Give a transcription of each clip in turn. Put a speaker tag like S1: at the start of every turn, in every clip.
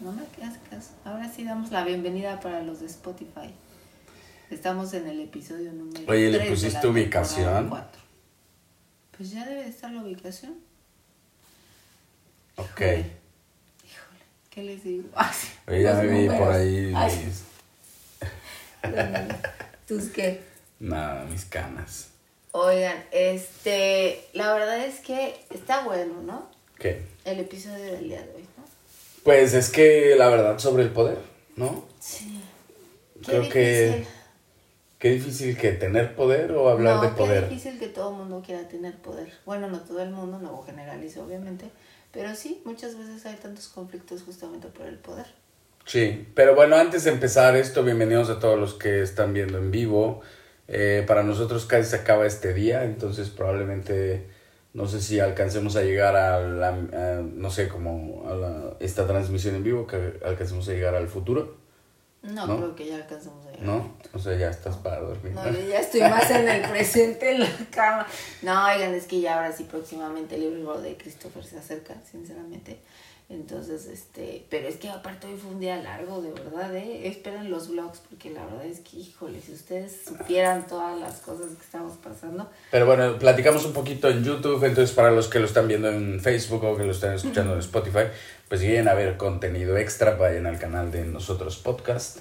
S1: no me hagas caso. Ahora sí damos la bienvenida para los de Spotify. Estamos en el episodio número
S2: Oye, ¿le pusiste ubicación?
S1: Pues ya debe de estar la ubicación.
S2: Ok.
S1: Híjole, ¿qué les digo? Sí,
S2: Oye, ya me vi
S1: números.
S2: por ahí
S1: Ay, ¿Tus qué?
S2: nada, mis canas.
S1: Oigan, este, la verdad es que está bueno, ¿no?
S2: ¿Qué?
S1: El episodio del día de hoy.
S2: Pues es que la verdad sobre el poder, ¿no?
S1: Sí.
S2: Creo que qué difícil que tener poder o hablar
S1: no,
S2: de poder.
S1: difícil que todo el mundo quiera tener poder. Bueno, no todo el mundo, no generalizo obviamente, pero sí, muchas veces hay tantos conflictos justamente por el poder.
S2: Sí, pero bueno, antes de empezar esto, bienvenidos a todos los que están viendo en vivo. Eh, para nosotros casi se acaba este día, entonces probablemente no sé si alcancemos a llegar a la, a, no sé, como a la- esta transmisión en vivo, que alcancemos a llegar al futuro,
S1: No,
S2: ¿No?
S1: creo que ya alcanzamos a llegar.
S2: ¿no? O sea, ya estás para dormir.
S1: No, yo ya estoy más en el presente en la cama. No, oigan, es que ya ahora sí próximamente el libro de Christopher se acerca, sinceramente. Entonces, este, pero es que aparte hoy fue un día largo, de verdad, ¿eh? Esperen los vlogs, porque la verdad es que, híjole, si ustedes supieran todas las cosas que estamos pasando.
S2: Pero bueno, platicamos un poquito en YouTube, entonces para los que lo están viendo en Facebook o que lo están escuchando en Spotify, pues si quieren a ver contenido extra, vayan al canal de Nosotros Podcast.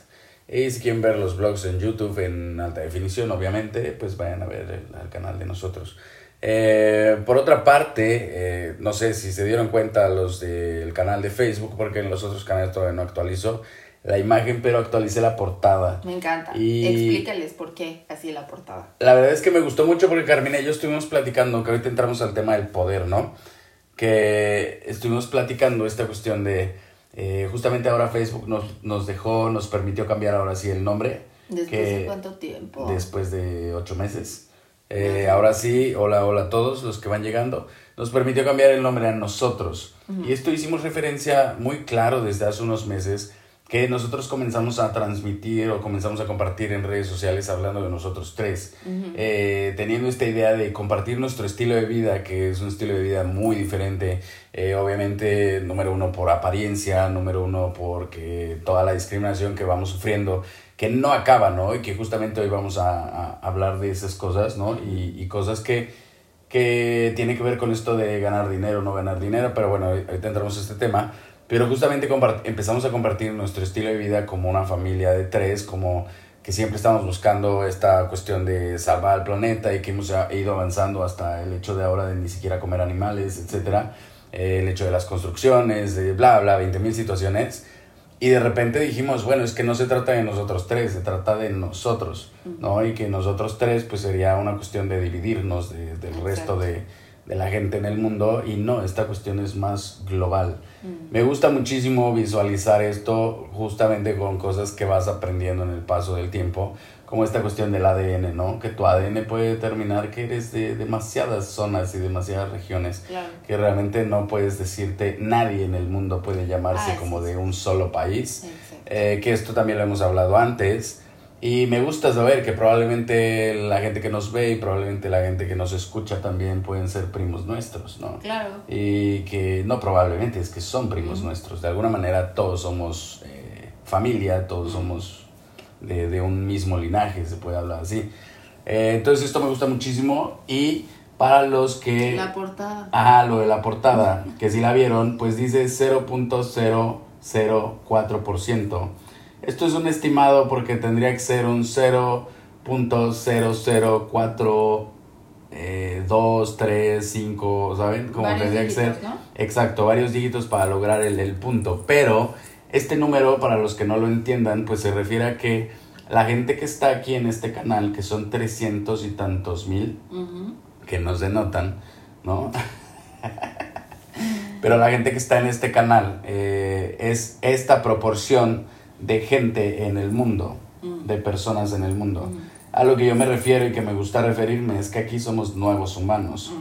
S2: Y si quieren ver los vlogs en YouTube en alta definición, obviamente, pues vayan a ver el, al canal de nosotros. Eh, por otra parte, eh, no sé si se dieron cuenta los del canal de Facebook, porque en los otros canales todavía no actualizo la imagen, pero actualicé la portada.
S1: Me encanta.
S2: Y-
S1: Explícales por qué así la portada.
S2: La verdad es que me gustó mucho porque Carmina y yo estuvimos platicando, que ahorita entramos al tema del poder, ¿no? Que estuvimos platicando esta cuestión de, eh, justamente ahora Facebook nos, nos dejó, nos permitió cambiar ahora sí el nombre.
S1: ¿Después
S2: que-
S1: de cuánto tiempo?
S2: Después de ocho meses. Eh, ahora sí, hola, hola a todos los que van llegando. Nos permitió cambiar el nombre a nosotros. Y esto hicimos referencia muy claro desde hace unos meses que nosotros comenzamos a transmitir o comenzamos a compartir en redes sociales hablando de nosotros tres, Eh, teniendo esta idea de compartir nuestro estilo de vida, que es un estilo de vida muy diferente, eh, obviamente número uno por apariencia, número uno porque toda la discriminación que vamos sufriendo, que no acaba, ¿no? Y que justamente hoy vamos a, a hablar de esas cosas, ¿no? Y, y cosas que, que tiene que ver con esto de ganar dinero o no ganar dinero, pero bueno, ahorita entramos este tema. Pero justamente empezamos a compartir nuestro estilo de vida como una familia de tres, como que siempre estamos buscando esta cuestión de salvar al planeta y que hemos a- ido avanzando hasta el hecho de ahora de ni siquiera comer animales, etcétera, Eh, el hecho de las construcciones, de bla, bla, 20 mil situaciones. Y de repente dijimos, bueno, es que no se trata de nosotros tres, se trata de nosotros, ¿no? Y que nosotros tres, pues sería una cuestión de dividirnos de- del
S1: Exacto.
S2: resto de, de la gente en el mundo. Y no, esta cuestión es más global. Me gusta muchísimo visualizar esto justamente con cosas que vas aprendiendo en el paso del tiempo, como esta cuestión del ADN, ¿no? Que tu ADN puede determinar que eres de demasiadas zonas y demasiadas regiones
S1: Claro.
S2: que realmente no puedes decirte, nadie en el mundo puede llamarse
S1: Ah,
S2: como
S1: sí,
S2: de
S1: sí.
S2: un solo país, eh, que esto también lo hemos hablado antes. Y me gusta saber que probablemente la gente que nos ve y probablemente la gente que nos escucha también pueden ser primos nuestros, ¿no?
S1: Claro.
S2: Y que no probablemente, es que son primos nuestros. De alguna manera todos somos eh, familia, todos somos de, de un mismo linaje, se puede hablar así. Eh, entonces esto me gusta muchísimo y para los que...
S1: La portada.
S2: Ah, lo de la portada, que si la vieron, pues dice 0.004%. Esto es un estimado porque tendría que ser un 0.004 eh, 2, 3, 5, ¿saben? Como
S1: Varios
S2: tendría que ser.
S1: ¿no?
S2: Exacto, varios dígitos para lograr el, el punto. Pero este número, para los que no lo entiendan, pues se refiere a que la gente que está aquí en este canal, que son 300 y tantos mil,
S1: Ujú.
S2: que nos denotan, ¿no? Pero la gente que está en este canal eh, es esta proporción de gente en el mundo, de personas en el mundo. A lo que yo me refiero y que me gusta referirme es que aquí somos nuevos humanos.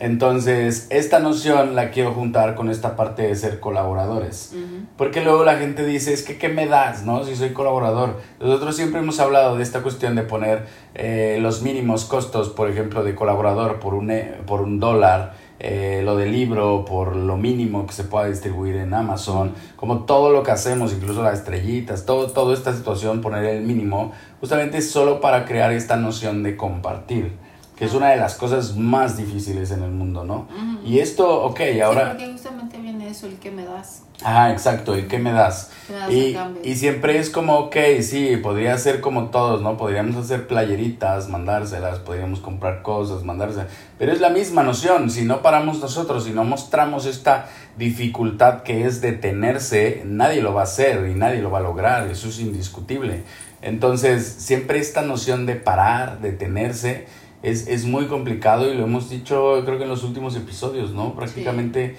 S2: Entonces, esta noción la quiero juntar con esta parte de ser colaboradores. Porque luego la gente dice, es que ¿qué me das, no? Si soy colaborador. Nosotros siempre hemos hablado de esta cuestión de poner eh, los mínimos costos, por ejemplo, de colaborador por un, e- por un dólar eh, lo del libro por lo mínimo que se pueda distribuir en Amazon, como todo lo que hacemos, incluso las estrellitas, todo, toda esta situación, poner el mínimo, justamente solo para crear esta noción de compartir, que es una de las cosas más difíciles en el mundo, ¿no? Y esto, ok, ahora...
S1: Sí, porque justamente viene eso, el que me das.
S2: Ajá, exacto, ¿y qué me das?
S1: ¿Qué me das a
S2: Y, y siempre es como, ok, sí, podría ser como todos, ¿no? Podríamos hacer playeritas, mandárselas, podríamos comprar cosas, mandárselas. Pero es la misma noción, si no paramos nosotros, si no mostramos esta dificultad que es detenerse, nadie lo va a hacer y nadie lo va a lograr, eso es indiscutible. Entonces, siempre esta noción de parar, detenerse, es, es muy complicado y lo hemos dicho creo que en los últimos episodios, ¿no? Prácticamente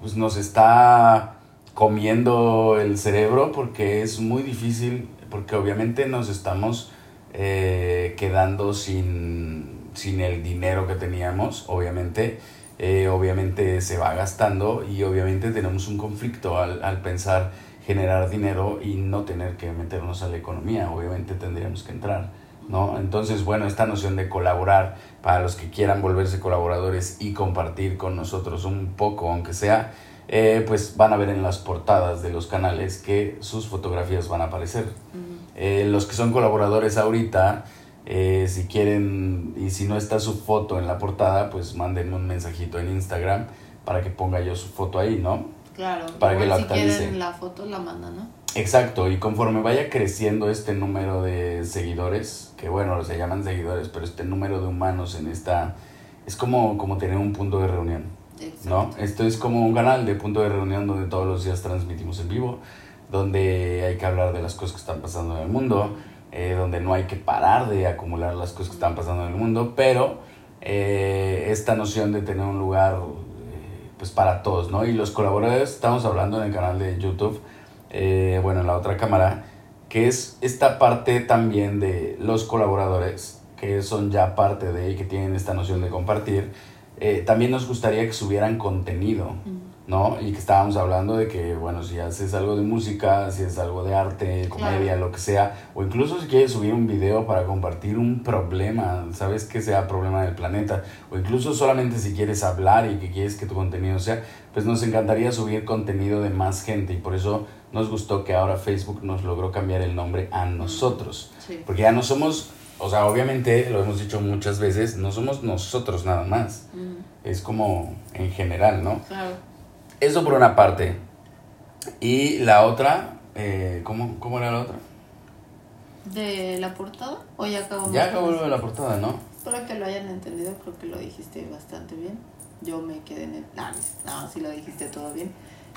S2: pues nos está comiendo el cerebro porque es muy difícil, porque obviamente nos estamos eh, quedando sin, sin el dinero que teníamos, obviamente. Eh, obviamente se va gastando y obviamente tenemos un conflicto al, al pensar generar dinero y no tener que meternos a la economía, obviamente tendríamos que entrar, ¿no? Entonces, bueno, esta noción de colaborar para los que quieran volverse colaboradores y compartir con nosotros un poco, aunque sea, eh, pues van a ver en las portadas de los canales que sus fotografías van a aparecer. Eh, los que son colaboradores ahorita, eh, si quieren y si no está su foto en la portada, pues mándenme un mensajito en Instagram para que ponga yo su foto ahí, ¿no?
S1: Claro,
S2: Para que
S1: si quieren la foto la mandan, ¿no?
S2: Exacto, y conforme vaya creciendo este número de seguidores, que bueno, se llaman seguidores, pero este número de humanos en esta, es como, como tener un punto de reunión, ¿no? Esto es como un canal de punto de reunión donde todos los días transmitimos en vivo, donde hay que hablar de las cosas que están pasando en el mundo, eh, donde no hay que parar de acumular las cosas que están pasando en el mundo, pero eh, esta noción de tener un lugar eh, pues para todos, ¿no? Y los colaboradores, estamos hablando en el canal de YouTube, eh, bueno, en la otra cámara, que es esta parte también de los colaboradores, que son ya parte de y que tienen esta noción de compartir, eh, también nos gustaría que subieran contenido, ¿no? Y que estábamos hablando de que, bueno, si haces algo de música, si es algo de arte, comedia, lo que sea, o incluso si quieres subir un video para compartir un problema, sabes que sea problema del planeta, o incluso solamente si quieres hablar y que quieres que tu contenido sea, pues nos encantaría subir contenido de más gente y por eso nos gustó que ahora Facebook nos logró cambiar el nombre a nosotros.
S1: Sí.
S2: Porque ya no somos, o sea, obviamente, lo hemos dicho muchas veces, no somos nosotros nada más.
S1: Mm,
S2: Es como en general, ¿no?
S1: claro.
S2: Eso por una parte. Y la otra, eh, ¿cómo, ¿cómo era la otra?
S1: ¿De la portada? ¿O ya acabamos?
S2: Ya acabó lo de la portada, ¿no?
S1: Espero que lo hayan entendido, creo que lo dijiste bastante bien. Yo me quedé en el... No, no, sí lo dijiste todo bien.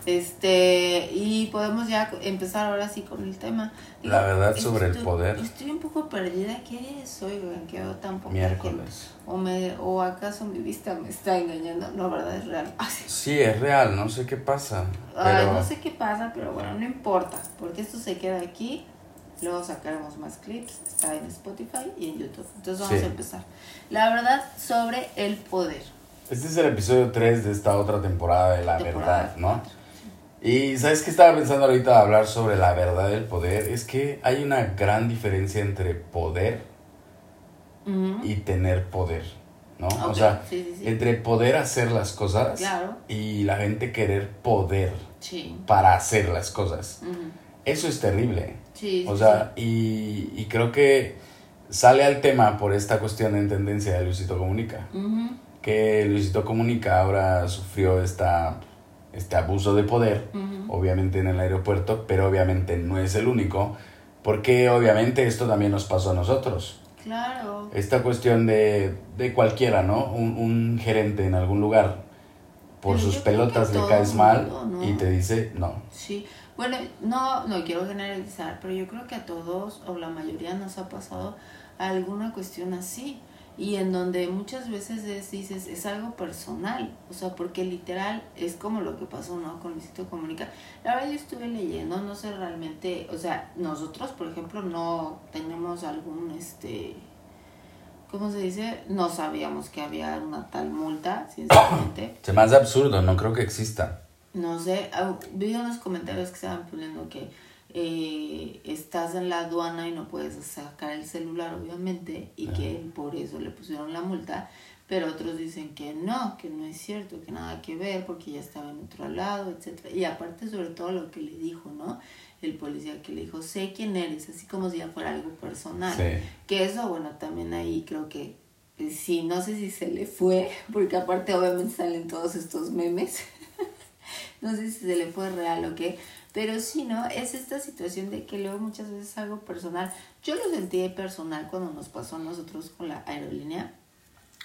S1: Este, y podemos ya empezar ahora sí con el tema.
S2: La verdad sobre el
S1: estoy-
S2: poder.
S1: Estoy un poco perdida. ¿Qué es hoy, güey? Que veo tan poco
S2: Miércoles.
S1: O, me, ¿O acaso mi vista me está engañando? No, ¿verdad? Es real.
S2: Sí, es real, no sé qué pasa.
S1: Ay,
S2: Pero
S1: no sé qué pasa, pero bueno, no importa. Porque esto se queda aquí. Luego sacaremos más clips. Está en Spotify y en YouTube. Entonces vamos
S2: Sí.
S1: a empezar. La verdad sobre el poder.
S2: este es el episodio 3 de esta otra temporada de La
S1: Temporada
S2: Verdad, ¿no?
S1: cuatro.
S2: Y ¿sabes qué estaba pensando ahorita hablar sobre la verdad del poder? Es que hay una gran diferencia entre poder y tener poder, ¿no? O sea,
S1: sí, sí, sí.
S2: entre poder hacer las cosas
S1: Claro.
S2: y la gente querer poder para hacer las cosas. Eso es terrible.
S1: Sí,
S2: O sea, y, y creo que sale al tema por esta cuestión en tendencia de Luisito Comunica. Que Luisito Comunica ahora sufrió esta, este abuso de poder, obviamente en el aeropuerto, pero obviamente no es el único, porque obviamente esto también nos pasó a nosotros.
S1: Claro.
S2: Esta cuestión de, de cualquiera, ¿no? Un, un gerente en algún lugar, por
S1: Pero
S2: sus pelotas le caes mal
S1: mundo, ¿no?
S2: y te dice no.
S1: Sí. Bueno, no, no quiero generalizar, pero yo creo que a todos o la mayoría nos ha pasado alguna cuestión así. Y en donde muchas veces es, dices, es algo personal. O sea, porque literal es como lo que pasó, ¿no? Con Luisito Comunica. La verdad yo estuve leyendo, no sé realmente, o sea, nosotros, por ejemplo, no tenemos algún, este, ¿cómo se dice? No sabíamos que había una tal multa, sinceramente.
S2: Se me hace absurdo, no creo que exista.
S1: No sé, ah, vi unos comentarios que estaban poniendo que eh, estás en la aduana y no puedes sacar el celular, obviamente, y que por eso le pusieron la multa. pero otros dicen que no, que no es cierto, que nada que ver porque ya estaba en otro lado, etcétera. Y aparte sobre todo lo que le dijo, ¿no? El policía que le dijo, sé quién eres, así como si ya fuera algo personal. Que eso, bueno, también ahí creo que eh, sí, no sé si se le fue, porque aparte obviamente salen todos estos memes. no sé si se le fue real o qué, pero sí, ¿no? Es esta situación de que luego muchas veces algo personal. Yo lo sentí personal cuando nos pasó a nosotros con la aerolínea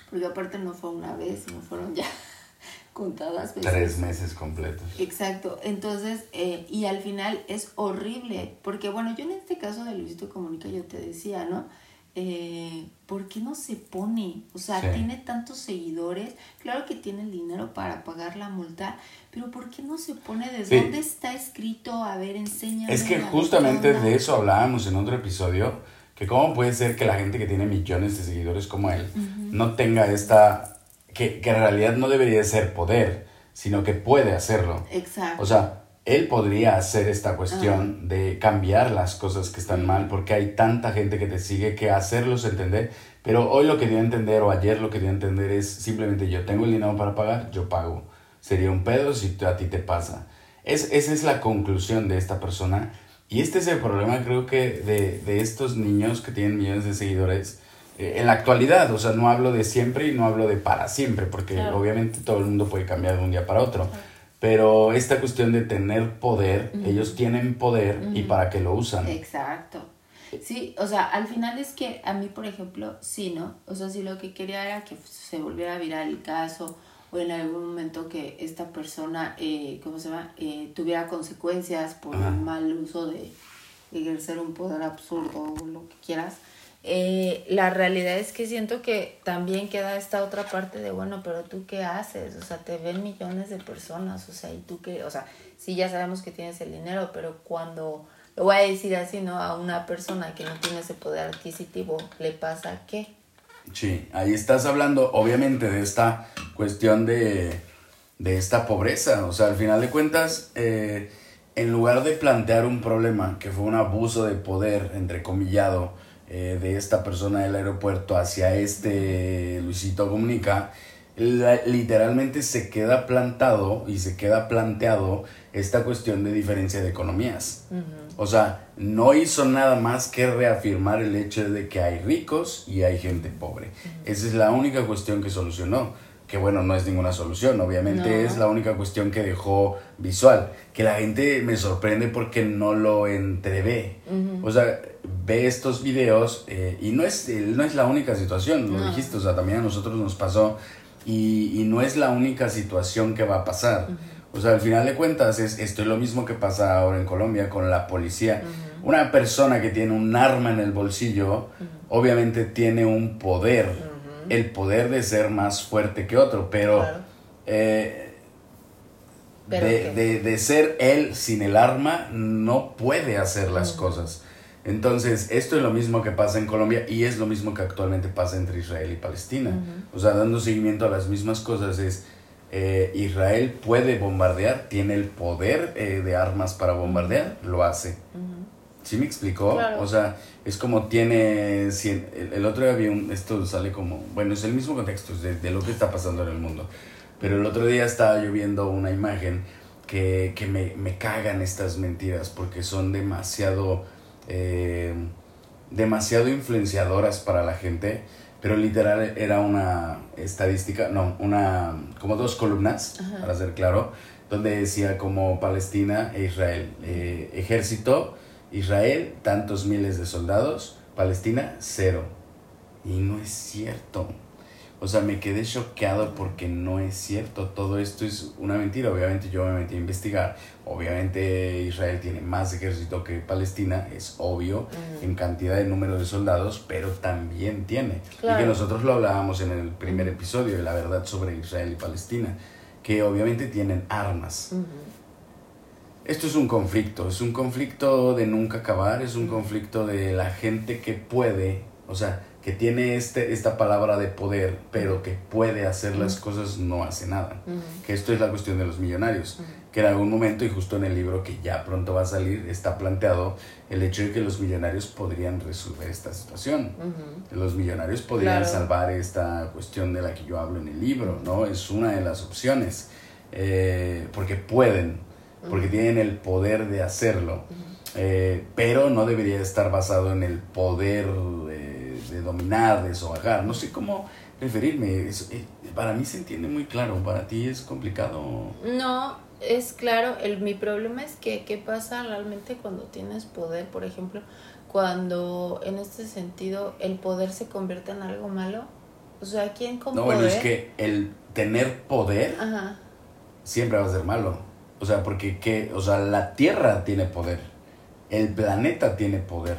S1: porque aparte no fue una vez, no fueron ya contadas
S2: veces. Tres meses completos.
S1: Exacto, entonces, eh, y al final es horrible, porque bueno, yo en este caso de Luisito Comunica, yo te decía, ¿no? Eh, ¿Por qué no se pone? O sea, tiene tantos seguidores, claro que tiene el dinero para pagar la multa, pero ¿por qué no se pone? ¿De dónde está escrito? A ver, enséñame.
S2: Es que justamente de eso hablábamos en otro episodio que cómo puede ser que la gente que tiene millones de seguidores como él no tenga esta, que, que, en realidad no debería ser poder, sino que puede hacerlo.
S1: Exacto.
S2: O sea, él podría hacer esta cuestión de cambiar las cosas que están mal porque hay tanta gente que te sigue que hacerlos entender. Pero hoy lo que dio a entender o ayer lo que dio a entender es simplemente yo tengo el dinero para pagar, yo pago. Sería un pedo si a ti te pasa. Es, esa es la conclusión de esta persona y este es el problema, creo que, de, de estos niños que tienen millones de seguidores eh, en la actualidad. O sea, no hablo de siempre y no hablo de para siempre, porque obviamente todo el mundo puede cambiar de un día para otro. Pero esta cuestión de tener poder, ellos tienen poder y para qué lo usan.
S1: Exacto. Sí, o sea, al final es que a mí, por ejemplo, sí, ¿no? O sea, si lo que quería era que se volviera viral el caso o en algún momento que esta persona, eh, ¿cómo se llama?, eh, tuviera consecuencias por el mal uso de ejercer un poder absurdo o lo que quieras. Eh, la realidad es que siento que también queda esta otra parte de, bueno, pero tú qué haces, o sea, te ven millones de personas, o sea, y tú qué, o sea, sí ya sabemos que tienes el dinero, pero cuando, lo voy a decir así, ¿no? A una persona que no tiene ese poder adquisitivo, ¿le pasa qué?
S2: Sí, ahí estás hablando obviamente de esta cuestión de, esta pobreza. O sea, al final de cuentas, eh, en lugar de plantear un problema que fue un abuso de poder, entrecomillado, eh, de esta persona del aeropuerto hacia este Luisito Comunica, literalmente se queda plantado y se queda planteado esta cuestión de diferencia de economías. O sea, no hizo nada más que reafirmar el hecho de que hay ricos y hay gente pobre. Esa es la única cuestión que solucionó. Que bueno, no es ninguna solución, obviamente es la única cuestión que dejó visual. Que la gente me sorprende porque no lo entrevé. O sea, ve estos videos eh, y no es, no es la única situación, lo dijiste, o sea, también a nosotros nos pasó y, y, no es la única situación que va a pasar. O sea, al final de cuentas, es, esto es lo mismo que pasa ahora en Colombia con la policía. Una persona que tiene un arma en el bolsillo, obviamente tiene un poder, el poder de ser más fuerte que otro, pero, eh, de, de, ser él sin el arma, no puede hacer las cosas. Entonces, esto es lo mismo que pasa en Colombia y es lo mismo que actualmente pasa entre Israel y Palestina. O sea, dando seguimiento a las mismas cosas es, eh, Israel puede bombardear, tiene el poder eh, de armas para bombardear, lo hace. ¿Sí me explicó? O sea, es como tiene... El, otro día vi un... Esto sale como... Bueno, es el mismo contexto de, de, lo que está pasando en el mundo. Pero el otro día estaba yo viendo una imagen que, que me, me cagan estas mentiras porque son demasiado eh, demasiado influenciadoras para la gente, pero literal era una estadística, no, una, como dos columnas, para ser claro, donde decía como Palestina e Israel, eh, ejército, Israel, tantos miles de soldados, Palestina, cero. Y no es cierto. O sea, me quedé choqueado porque no es cierto. Todo esto es una mentira. Obviamente yo me metí a investigar. Obviamente Israel tiene más ejército que Palestina, es obvio, en cantidad de número de soldados, pero también tiene. Y que nosotros lo hablábamos en el primer episodio de la verdad sobre Israel y Palestina, que obviamente tienen armas. Esto es un conflicto, es un conflicto de nunca acabar, es un conflicto de la gente que puede, o sea, que tiene este, esta palabra de poder, pero que puede hacer las cosas, no hace nada. Que esto es la cuestión de los millonarios. que en algún momento, y justo en el libro que ya pronto va a salir, está planteado el hecho de que los millonarios podrían resolver esta situación. Los millonarios podrían salvar esta cuestión de la que yo hablo en el libro, ¿no? Es una de las opciones, eh, porque pueden, porque tienen el poder de hacerlo, eh, pero no debería estar basado en el poder eh, de dominar, de sobajar, no sé cómo referirme, para mí se entiende muy claro, para ti es complicado.
S1: No, es claro, el, mi problema es que qué pasa realmente cuando tienes poder, por ejemplo, cuando en este sentido el poder se convierte en algo malo. O sea, ¿quién con
S2: no, bueno, es que el tener poder siempre va a ser malo. O sea, porque que, o sea, la Tierra tiene poder, el planeta tiene poder.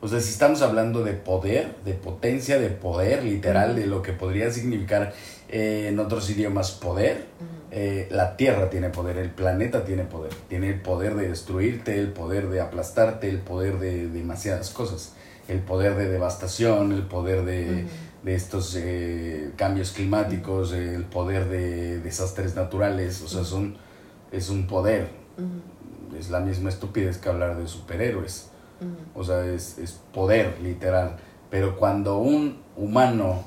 S2: O sea, si estamos hablando de poder, de potencia, de poder, literal, de lo que podría significar eh, en otros idiomas poder, eh, la Tierra tiene poder, el planeta tiene poder, tiene el poder de destruirte, el poder de aplastarte, el poder de, demasiadas cosas, el poder de devastación, el poder de, estos eh, cambios climáticos, el poder de desastres naturales, o sea, son, es un poder, es la misma estupidez que hablar de superhéroes, o sea, es, es poder literal, pero cuando un humano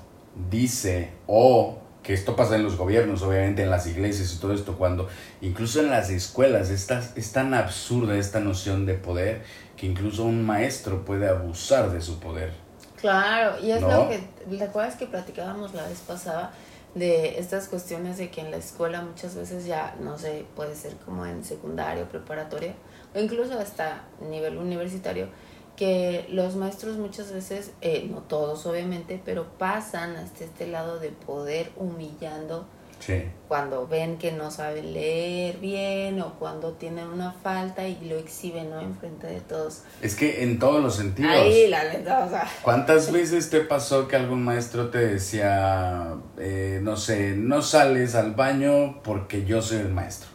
S2: dice o que esto pasa en los gobiernos, obviamente en las iglesias y todo esto, cuando incluso en las escuelas está, es tan absurda esta noción de poder que incluso un maestro puede abusar de su poder.
S1: Claro, y es lo que, ¿te acuerdas que platicábamos la vez pasada de estas cuestiones de que en la escuela muchas veces ya, no sé, puede ser como en secundario, preparatoria, o incluso hasta nivel universitario, que los maestros muchas veces, eh, no todos obviamente, pero pasan hasta este lado de poder humillando cuando ven que no saben leer bien o cuando tienen una falta y lo exhiben ¿no? enfrente de todos.
S2: Es que en todos los sentidos.
S1: Ahí, la neta, o sea.
S2: ¿Cuántas veces te pasó que algún maestro te decía, eh, no sé, no sales al baño porque yo soy el maestro?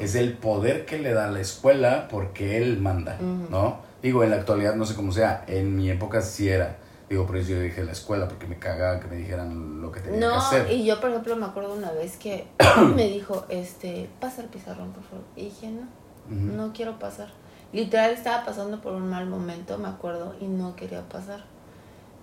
S2: Es el poder que le da la escuela porque él manda, ¿no? Digo, en la actualidad no sé cómo sea, en mi época sí era. Digo, por eso yo dije la escuela, porque me cagaba que me dijeran lo que tenía que hacer.
S1: No, y yo, por ejemplo, me acuerdo una vez que me dijo, este, pasa el pizarrón, por favor. Y dije, no, no quiero pasar. Literal, estaba pasando por un mal momento, me acuerdo, y no quería pasar.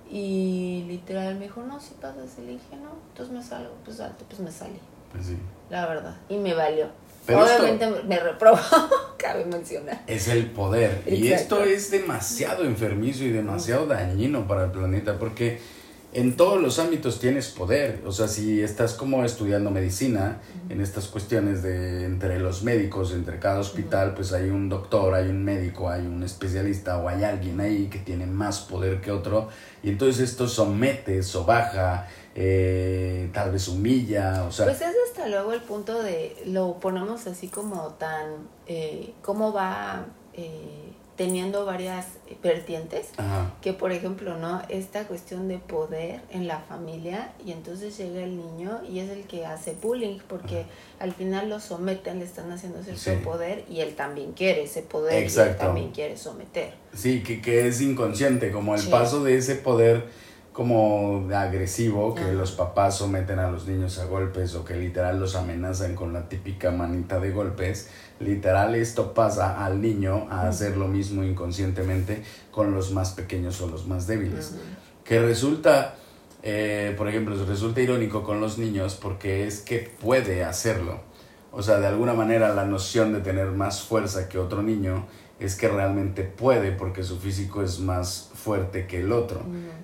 S1: Y literal me dijo, no, si pasas. Y le dije, no, entonces me salgo. Pues alto, pues me salí.
S2: Pues sí.
S1: La verdad. Y me valió. Obviamente me reprobó, cabe mencionar.
S2: Es el poder. Y esto es demasiado enfermizo y demasiado dañino para el planeta porque en todos los ámbitos tienes poder. O sea, si estás como estudiando medicina, en estas cuestiones de entre los médicos, entre cada hospital, pues hay un doctor, hay un médico, hay un especialista o hay alguien ahí que tiene más poder que otro. Y entonces esto somete, sobaja, eh, tal vez humilla, o sea...
S1: Pues es hasta luego el punto de, lo ponemos así como tan, eh, cómo va eh, teniendo varias vertientes, que por ejemplo, ¿no? Esta cuestión de poder en la familia y entonces llega el niño y es el que hace bullying porque al final lo someten, le están haciendo ese poder y él también quiere ese poder y él también quiere someter.
S2: Sí, que, que es inconsciente, como el paso de ese poder como agresivo, que los papás someten a los niños a golpes o que literal los amenazan con la típica manita de golpes, literal esto pasa al niño a hacer lo mismo inconscientemente con los más pequeños o los más débiles. Que resulta, eh, por ejemplo, resulta irónico con los niños porque es que puede hacerlo. O sea, de alguna manera la noción de tener más fuerza que otro niño es que realmente puede porque su físico es más fuerte que el otro.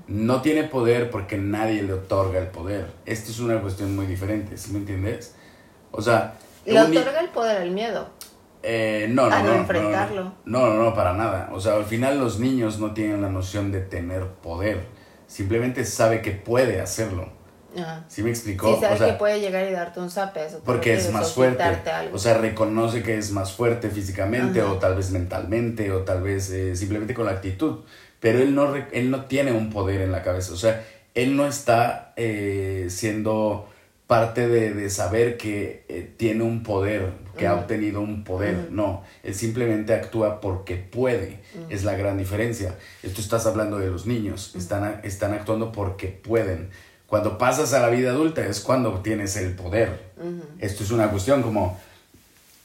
S2: No tiene poder porque nadie le otorga el poder. Esto es una cuestión muy diferente, ¿sí me entiendes? O sea...
S1: ¿Le otorga el poder el miedo?
S2: Eh, no, no, no,
S1: enfrentarlo.
S2: No, no, no, para nada. O sea, al final los niños no tienen la noción de tener poder. Simplemente sabe que puede hacerlo. ¿Sí me explicó?
S1: Sí, sabe que puede llegar y darte un zape.
S2: porque es más fuerte. O sea, reconoce que es más fuerte físicamente o tal vez mentalmente o tal vez eh, simplemente con la actitud. Pero él no, él no tiene un poder en la cabeza, o sea, él no está eh, siendo parte de, saber que eh, tiene un poder, que ha obtenido un poder, no, él simplemente actúa porque puede, es la gran diferencia. Esto estás hablando de los niños, están, están actuando porque pueden. Cuando pasas a la vida adulta es cuando tienes el poder. Esto es una cuestión como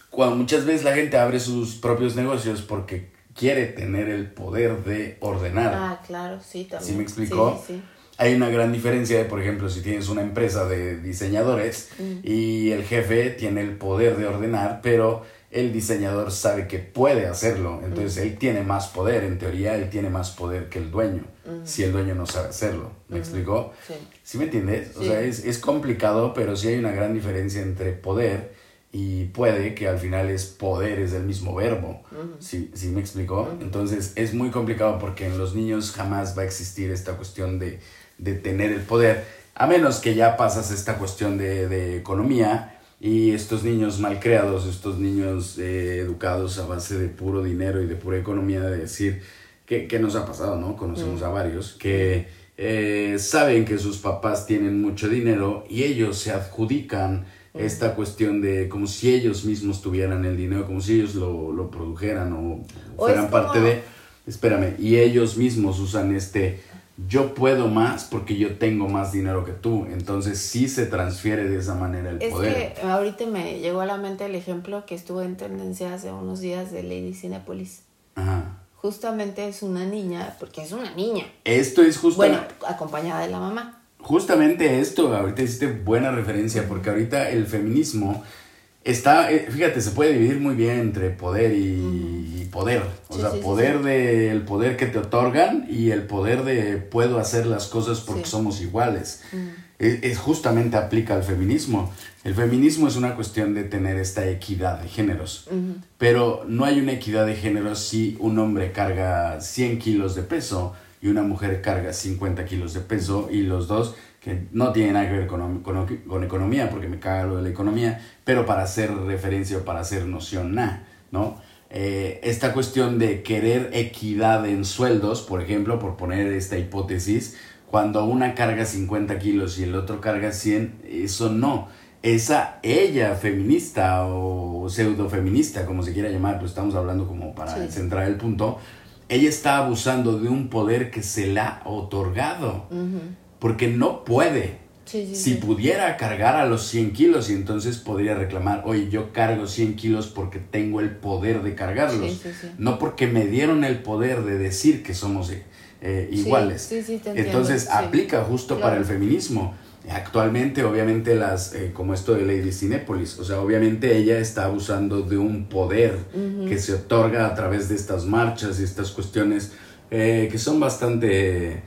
S2: cuando muchas veces la gente abre sus propios negocios porque quiere tener el poder de ordenar.
S1: Ah, claro, sí, también.
S2: ¿Sí me explicó?
S1: Sí, sí.
S2: Hay una gran diferencia de, por ejemplo, si tienes una empresa de diseñadores
S1: Mm.
S2: y el jefe tiene el poder de ordenar, pero el diseñador sabe que puede hacerlo, entonces él tiene más poder, en teoría él tiene más poder que el dueño, si el dueño no sabe hacerlo. ¿Me explicó?
S1: Sí.
S2: ¿Sí me entiendes? O sea, es, es complicado, pero sí hay una gran diferencia entre poder y puede, que al final es poder, es el mismo verbo. ¿Sí, sí me explicó? Entonces es muy complicado porque en los niños jamás va a existir esta cuestión de, de tener el poder, a menos que ya pasas esta cuestión de, de economía y estos niños mal creados, estos niños eh, educados a base de puro dinero y de pura economía, de decir, ¿qué, qué nos ha pasado, no? Conocemos a varios que eh, saben que sus papás tienen mucho dinero y ellos se adjudican esta cuestión de como si ellos mismos tuvieran el dinero, como si ellos lo, lo produjeran o,
S1: O
S2: fueran parte de... Espérame, y ellos mismos usan este yo puedo más porque yo tengo más dinero que tú. Entonces sí se transfiere de esa manera el
S1: Es
S2: poder.
S1: que ahorita me llegó a la mente el ejemplo que estuvo en tendencia hace unos días de Lady Cinepolis.
S2: Ajá.
S1: Justamente es una niña, porque es una niña.
S2: Esto es justo...
S1: Bueno, acompañada de la mamá.
S2: Justamente esto, ahorita hiciste buena referencia, porque ahorita el feminismo está, eh, fíjate, se puede dividir muy bien entre poder y, y poder. O
S1: Sí,
S2: sea,
S1: sí,
S2: poder
S1: sí.
S2: de el poder que te otorgan y el poder de puedo hacer las cosas porque somos iguales. Es, es justamente aplica al feminismo. El feminismo es una cuestión de tener esta equidad de géneros. Pero no hay una equidad de géneros si un hombre carga 100 kilos de peso y una mujer carga 50 kilos de peso y los dos que no tienen nada que ver con, con- con economía, porque me caga lo de la economía, pero para hacer referencia o para hacer noción, na, ¿no? Eh, esta cuestión de querer equidad en sueldos, por ejemplo, por poner esta hipótesis, cuando una carga 50 kilos y el otro carga 100, eso no. Esa ella feminista o pseudo feminista, como se quiera llamar, pues estamos hablando como para
S1: Sí.
S2: centrar el punto, ella está abusando de un poder que se le ha otorgado, porque no puede.
S1: Sí, sí,
S2: Si
S1: sí.
S2: pudiera cargar a los 100 kilos y entonces podría reclamar, oye, yo cargo 100 kilos porque tengo el poder de cargarlos,
S1: Sí, sí, sí.
S2: no porque me dieron el poder de decir que somos eh, iguales.
S1: entiendo,
S2: entonces aplica justo
S1: Claro.
S2: para el feminismo. Actualmente, obviamente, las, eh, como esto de Lady Cinépolis, o sea, obviamente ella está abusando de un poder que se otorga a través de estas marchas y estas cuestiones eh, que son bastante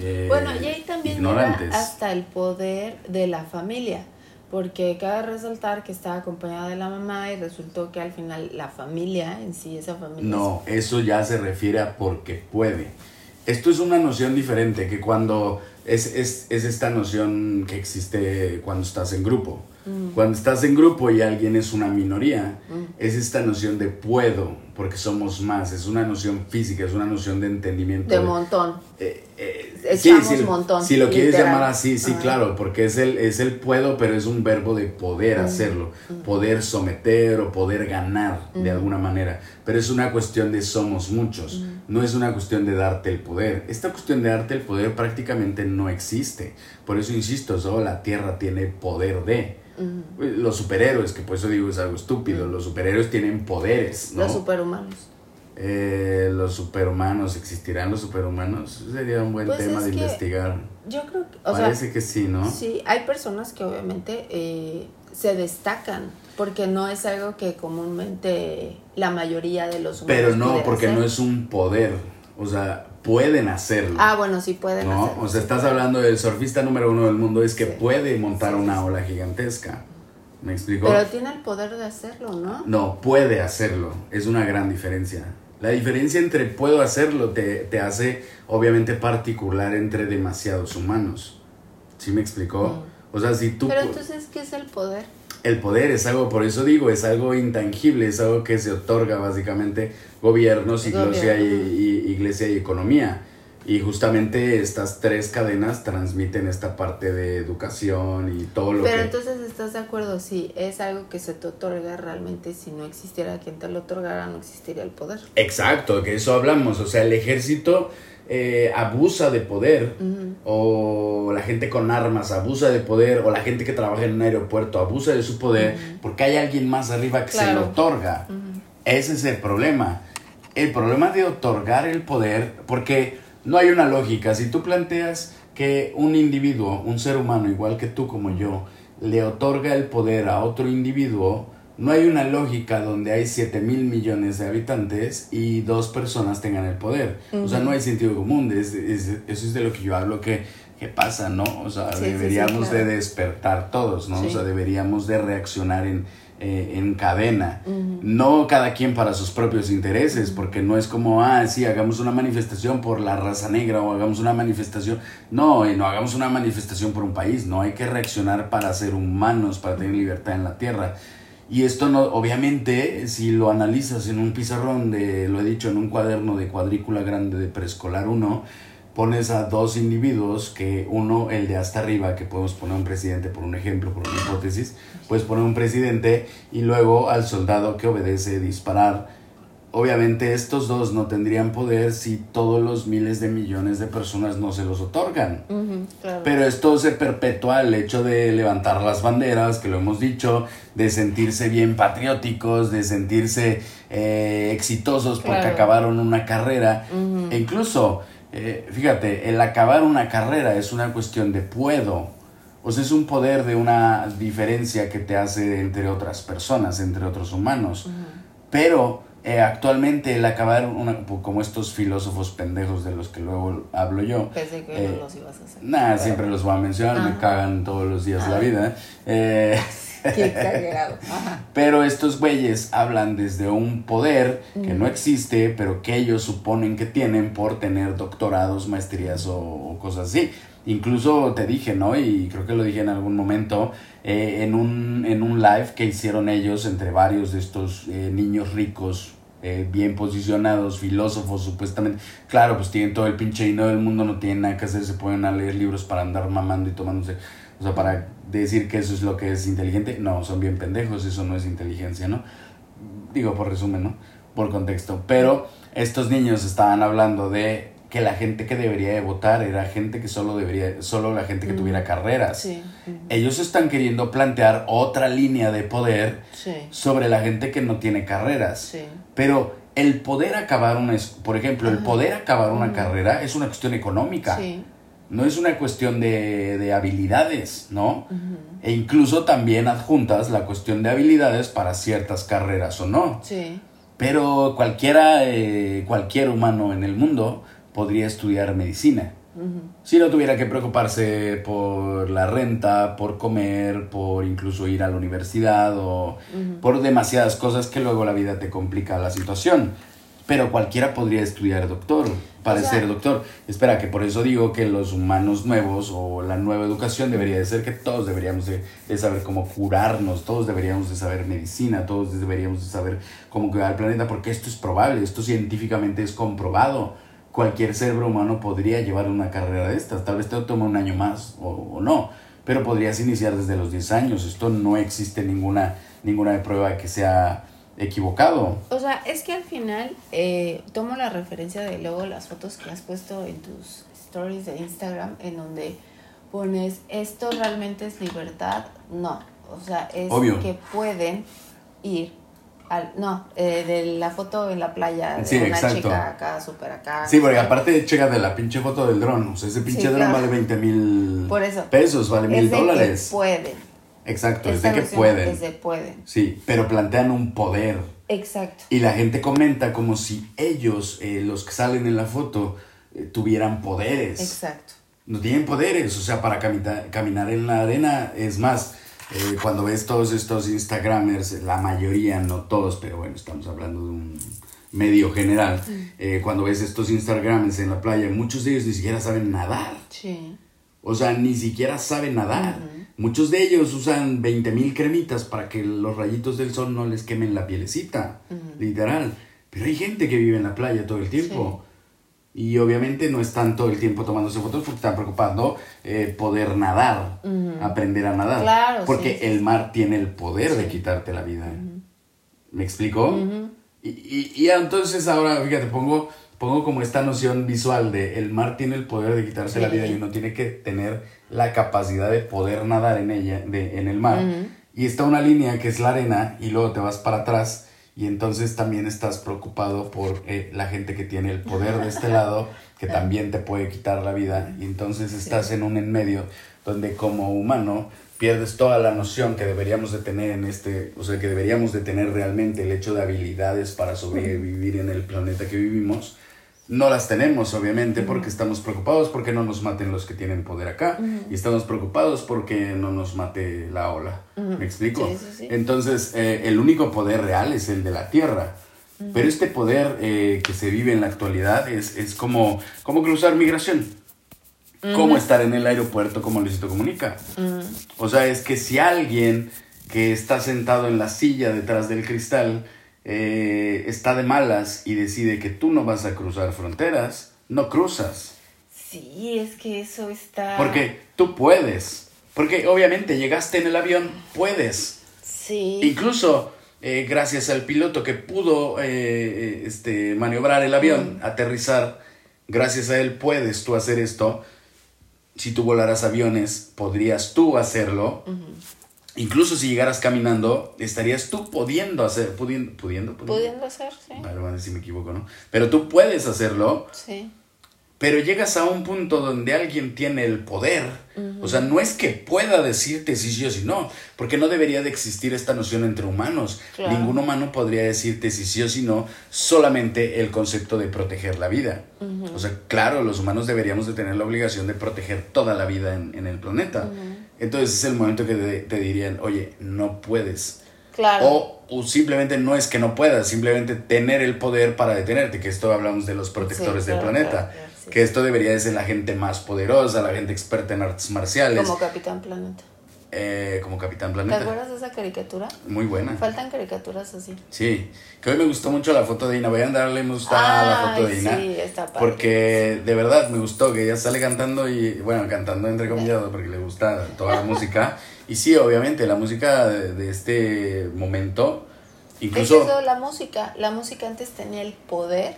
S2: eh,
S1: Bueno, y ahí también
S2: ignorantes.
S1: hasta el poder de la familia, porque cabe resaltar que estaba acompañada de la mamá y resultó que al final la familia en sí, esa familia...
S2: No, eso ya se refiere a porque puede. Esto es una noción diferente que cuando es, es, es esta noción que existe cuando estás en grupo. Cuando estás en grupo y alguien es una minoría, es esta noción de puedo, porque somos más, es una noción física, es una noción de entendimiento.
S1: de montón.
S2: Eh, eh,
S1: Echamos
S2: sí, si,
S1: montón,
S2: si lo quieres
S1: literal.
S2: llamar así, sí,
S1: Ajá.
S2: claro, porque es el, es el puedo, pero es un verbo de poder hacerlo, poder someter o poder ganar de alguna manera, pero es una cuestión de somos muchos, no es una cuestión de darte el poder. Esta cuestión de darte el poder prácticamente no existe, por eso insisto, solo la tierra tiene poder de. Los superhéroes, que por eso digo es algo estúpido, los superhéroes tienen poderes, ¿no?
S1: Los superhumanos.
S2: Eh, los superhumanos, ¿existirán los superhumanos? Sería un buen
S1: Pues
S2: tema de investigar.
S1: Yo creo que, o
S2: Parece
S1: sea,
S2: que sí, ¿no?
S1: sí, hay personas que obviamente eh, se destacan, porque no es algo que comúnmente la mayoría de los humanos
S2: Pero no, porque
S1: hacer.
S2: no es un poder. O sea, pueden hacerlo.
S1: Ah, bueno, sí pueden
S2: ¿no?
S1: hacerlo.
S2: O sea, estás hablando del surfista número uno del mundo, es que
S1: Sí.
S2: puede montar
S1: Sí,
S2: una ola gigantesca. ¿Me explico?
S1: Pero tiene el poder de hacerlo, ¿no?
S2: No, puede hacerlo. Es una gran diferencia. La diferencia entre puedo hacerlo te, te hace, obviamente, particular entre demasiados humanos. ¿Sí me explicó? O sea, si tú...
S1: Pero entonces, ¿qué es el poder?
S2: El poder es algo, por eso digo, es algo intangible, es algo que se otorga básicamente gobiernos, iglesia y- iglesia y economía. Y justamente estas tres cadenas transmiten esta parte de educación y todo lo
S1: Pero
S2: que...
S1: entonces, ¿estás de acuerdo? Si es algo que se te otorga realmente, si no existiera quien te lo otorgara, no existiría el poder.
S2: Exacto, que eso hablamos. O sea, el ejército eh, abusa de poder, o la gente con armas abusa de poder, o la gente que trabaja en un aeropuerto abusa de su poder, porque hay alguien más arriba que se lo otorga. Ese es el problema. El problema de otorgar el poder, porque no hay una lógica. Si tú planteas que un individuo, un ser humano igual que tú como yo, le otorga el poder a otro individuo, no hay una lógica donde hay 7 mil millones de habitantes y dos personas tengan el poder. O sea, no hay sentido común. Es, eso es de lo que yo hablo que, que pasa, ¿no? O sea, deberíamos de despertar todos, ¿no? O sea, deberíamos de reaccionar en, eh, en cadena. No cada quien para sus propios intereses, porque no es como, ah, sí, hagamos una manifestación por la raza negra o hagamos una manifestación. No, y no hagamos una manifestación por un país. No, hay que reaccionar para ser humanos, para tener libertad en la tierra. Y esto no, obviamente, si lo analizas en un pizarrón de, lo he dicho, en un cuaderno de cuadrícula grande de preescolar 1, pones a dos individuos, que uno, el de hasta arriba, que podemos poner un presidente por un ejemplo, por una hipótesis, puedes poner un presidente y luego al soldado que obedece disparar Obviamente estos dos no tendrían poder si todos los miles de millones de personas no se los otorgan. Pero esto se perpetúa el hecho de levantar las banderas, que lo hemos dicho, de sentirse bien patrióticos, de sentirse eh, exitosos porque acabaron una carrera. E incluso, eh, fíjate, el acabar una carrera es una cuestión de puedo. O sea, es un poder de una diferencia que te hace entre otras personas, entre otros humanos. Pero eh, actualmente el acabar una, como estos filósofos pendejos de los que luego hablo yo.
S1: Pensé que no eh, los ibas a hacer.
S2: Nada, siempre los voy a mencionar, me cagan todos los días la vida. Eh,
S1: Qué.
S2: Pero estos güeyes hablan desde un poder que no existe, pero que ellos suponen que tienen por tener doctorados, maestrías o cosas así. Incluso te dije, ¿no? Y creo que lo dije en algún momento, eh, en, un, en un live que hicieron ellos entre varios de estos eh, niños ricos, eh, bien posicionados, filósofos supuestamente. Claro, pues tienen todo el pinche dinero del mundo, no tienen nada que hacer, se pueden a leer libros para andar mamando y tomándose. O sea, para decir que eso es lo que es inteligente. No, son bien pendejos, eso no es inteligencia, ¿no? Digo por resumen, ¿no? Por contexto. Pero estos niños estaban hablando de que la gente que debería de votar era gente que solo debería, solo la gente que tuviera carreras. Ellos están queriendo plantear otra línea de poder sobre la gente que no tiene carreras. Pero el poder acabar una, por ejemplo, el poder acabar una carrera es una cuestión económica. No es una cuestión de, de habilidades, ¿no? E incluso también adjuntas la cuestión de habilidades para ciertas carreras o no. Pero cualquiera, eh, cualquier humano en el mundo podría estudiar medicina. Si no tuviera que preocuparse por la renta, por comer, por incluso ir a la universidad o por demasiadas cosas que luego la vida te complica la situación. Pero cualquiera podría estudiar doctor, para ser doctor. Espera, que por eso digo que los humanos nuevos o la nueva educación debería de ser que todos deberíamos de, de, saber cómo curarnos, todos deberíamos de saber medicina, todos deberíamos de saber cómo cuidar el planeta, porque esto es probable, esto científicamente es comprobado cualquier cerebro humano podría llevar una carrera de estas. Tal vez te tome un año más o, no, pero podrías iniciar desde los 10 años. Esto no existe ninguna, ninguna prueba que sea equivocado.
S1: O sea, es que al final eh, tomo la referencia de luego las fotos que has puesto en tus stories de Instagram en donde pones esto realmente es libertad. No, o sea, es que pueden ir no, eh, de la foto en la playa de una chica acá, súper acá.
S2: Sí, porque aparte checa de la pinche foto del dron, o sea, ese pinche dron vale 20 mil pesos, vale mil dólares.
S1: Pueden.
S2: Exacto, es de que pueden.
S1: De pueden.
S2: Sí, pero plantean un poder.
S1: Exacto.
S2: Y la gente comenta como si ellos, eh, los que salen en la foto, eh, tuvieran poderes.
S1: Exacto.
S2: No tienen poderes, o sea, para caminar en la arena, es más, eh, cuando ves todos estos Instagramers, la mayoría, no todos, pero bueno, estamos hablando de un medio general, eh, cuando ves estos Instagramers en la playa, muchos de ellos ni siquiera saben nadar.
S1: Sí.
S2: O sea, ni siquiera saben nadar. Muchos de ellos usan 20 mil cremitas para que los rayitos del sol no les quemen la pielecita, literal. Pero hay gente que vive en la playa todo el tiempo. Y obviamente no están todo el tiempo tomándose fotos porque están preocupando eh, poder nadar, aprender a nadar. porque el mar tiene el poder de quitarte la vida. ¿Me explico? Y, y, y entonces ahora, fíjate, pongo, pongo como esta noción visual de el mar tiene el poder de quitarse la vida y uno tiene que tener la capacidad de poder nadar en ella, de, en el mar. Y está una línea que es la arena y luego te vas para atrás y entonces también estás preocupado por eh, la gente que tiene el poder de este lado, que también te puede quitar la vida. Y entonces estás en un en medio donde como humano pierdes toda la noción que deberíamos de tener en este, o sea, que deberíamos de tener realmente el hecho de habilidades para sobrevivir en el planeta que vivimos. No las tenemos, obviamente, porque estamos preocupados porque no nos maten los que tienen poder acá. Y estamos preocupados porque no nos mate la ola. ¿Me explico?
S1: Sí, sí, sí.
S2: Entonces, eh, el único poder real es el de la tierra. Pero este poder eh, que se vive en la actualidad es, es como, como cruzar migración. Como estar en el aeropuerto como Luisito Comunica. O sea, es que si alguien que está sentado en la silla detrás del cristal eh, está de malas y decide que tú no vas a cruzar fronteras, no cruzas.
S1: Sí, es que eso está...
S2: Porque tú puedes. Porque obviamente llegaste en el avión, puedes.
S1: Sí.
S2: Incluso eh, gracias al piloto que pudo eh, este, maniobrar el avión, aterrizar, gracias a él puedes tú hacer esto. Si tú volaras aviones, podrías tú hacerlo. Incluso si llegaras caminando, estarías tú pudiendo hacer, pudiendo, pudiendo, pudiendo.
S1: Pudiendo ser, sí.
S2: Vale, vale, si me equivoco, ¿no? Pero tú puedes hacerlo,
S1: Sí.
S2: pero llegas a un punto donde alguien tiene el poder. O sea, no es que pueda decirte si sí o si no, porque no debería de existir esta noción entre humanos.
S1: Claro.
S2: Ningún humano podría decirte si sí o si no, solamente el concepto de proteger la vida. O sea, claro, los humanos deberíamos de tener la obligación de proteger toda la vida en, en el planeta. Entonces es el momento que te, te dirían, oye, no puedes.
S1: Claro.
S2: O, o simplemente no es que no puedas, simplemente tener el poder para detenerte, que esto hablamos de los protectores
S1: Sí,
S2: del
S1: claro,
S2: planeta,
S1: claro, claro, sí.
S2: que esto debería de ser la gente más poderosa, la gente experta en artes marciales,
S1: Como Capitán Planeta.
S2: Eh, como Capitán
S1: ¿Te
S2: Planeta.
S1: acuerdas de esa caricatura?
S2: Muy buena.
S1: Faltan caricaturas así.
S2: Sí, que hoy me gustó mucho la foto de Ina, vayan a darle me gusta a la foto de Ina.
S1: sí, está padre.
S2: Porque de verdad me gustó que ella sale cantando y, bueno, cantando entre comillas porque le gusta toda la música. Y sí, obviamente, la música de, de este momento,
S1: Es
S2: incluso...
S1: eso, la música. La música antes tenía el poder.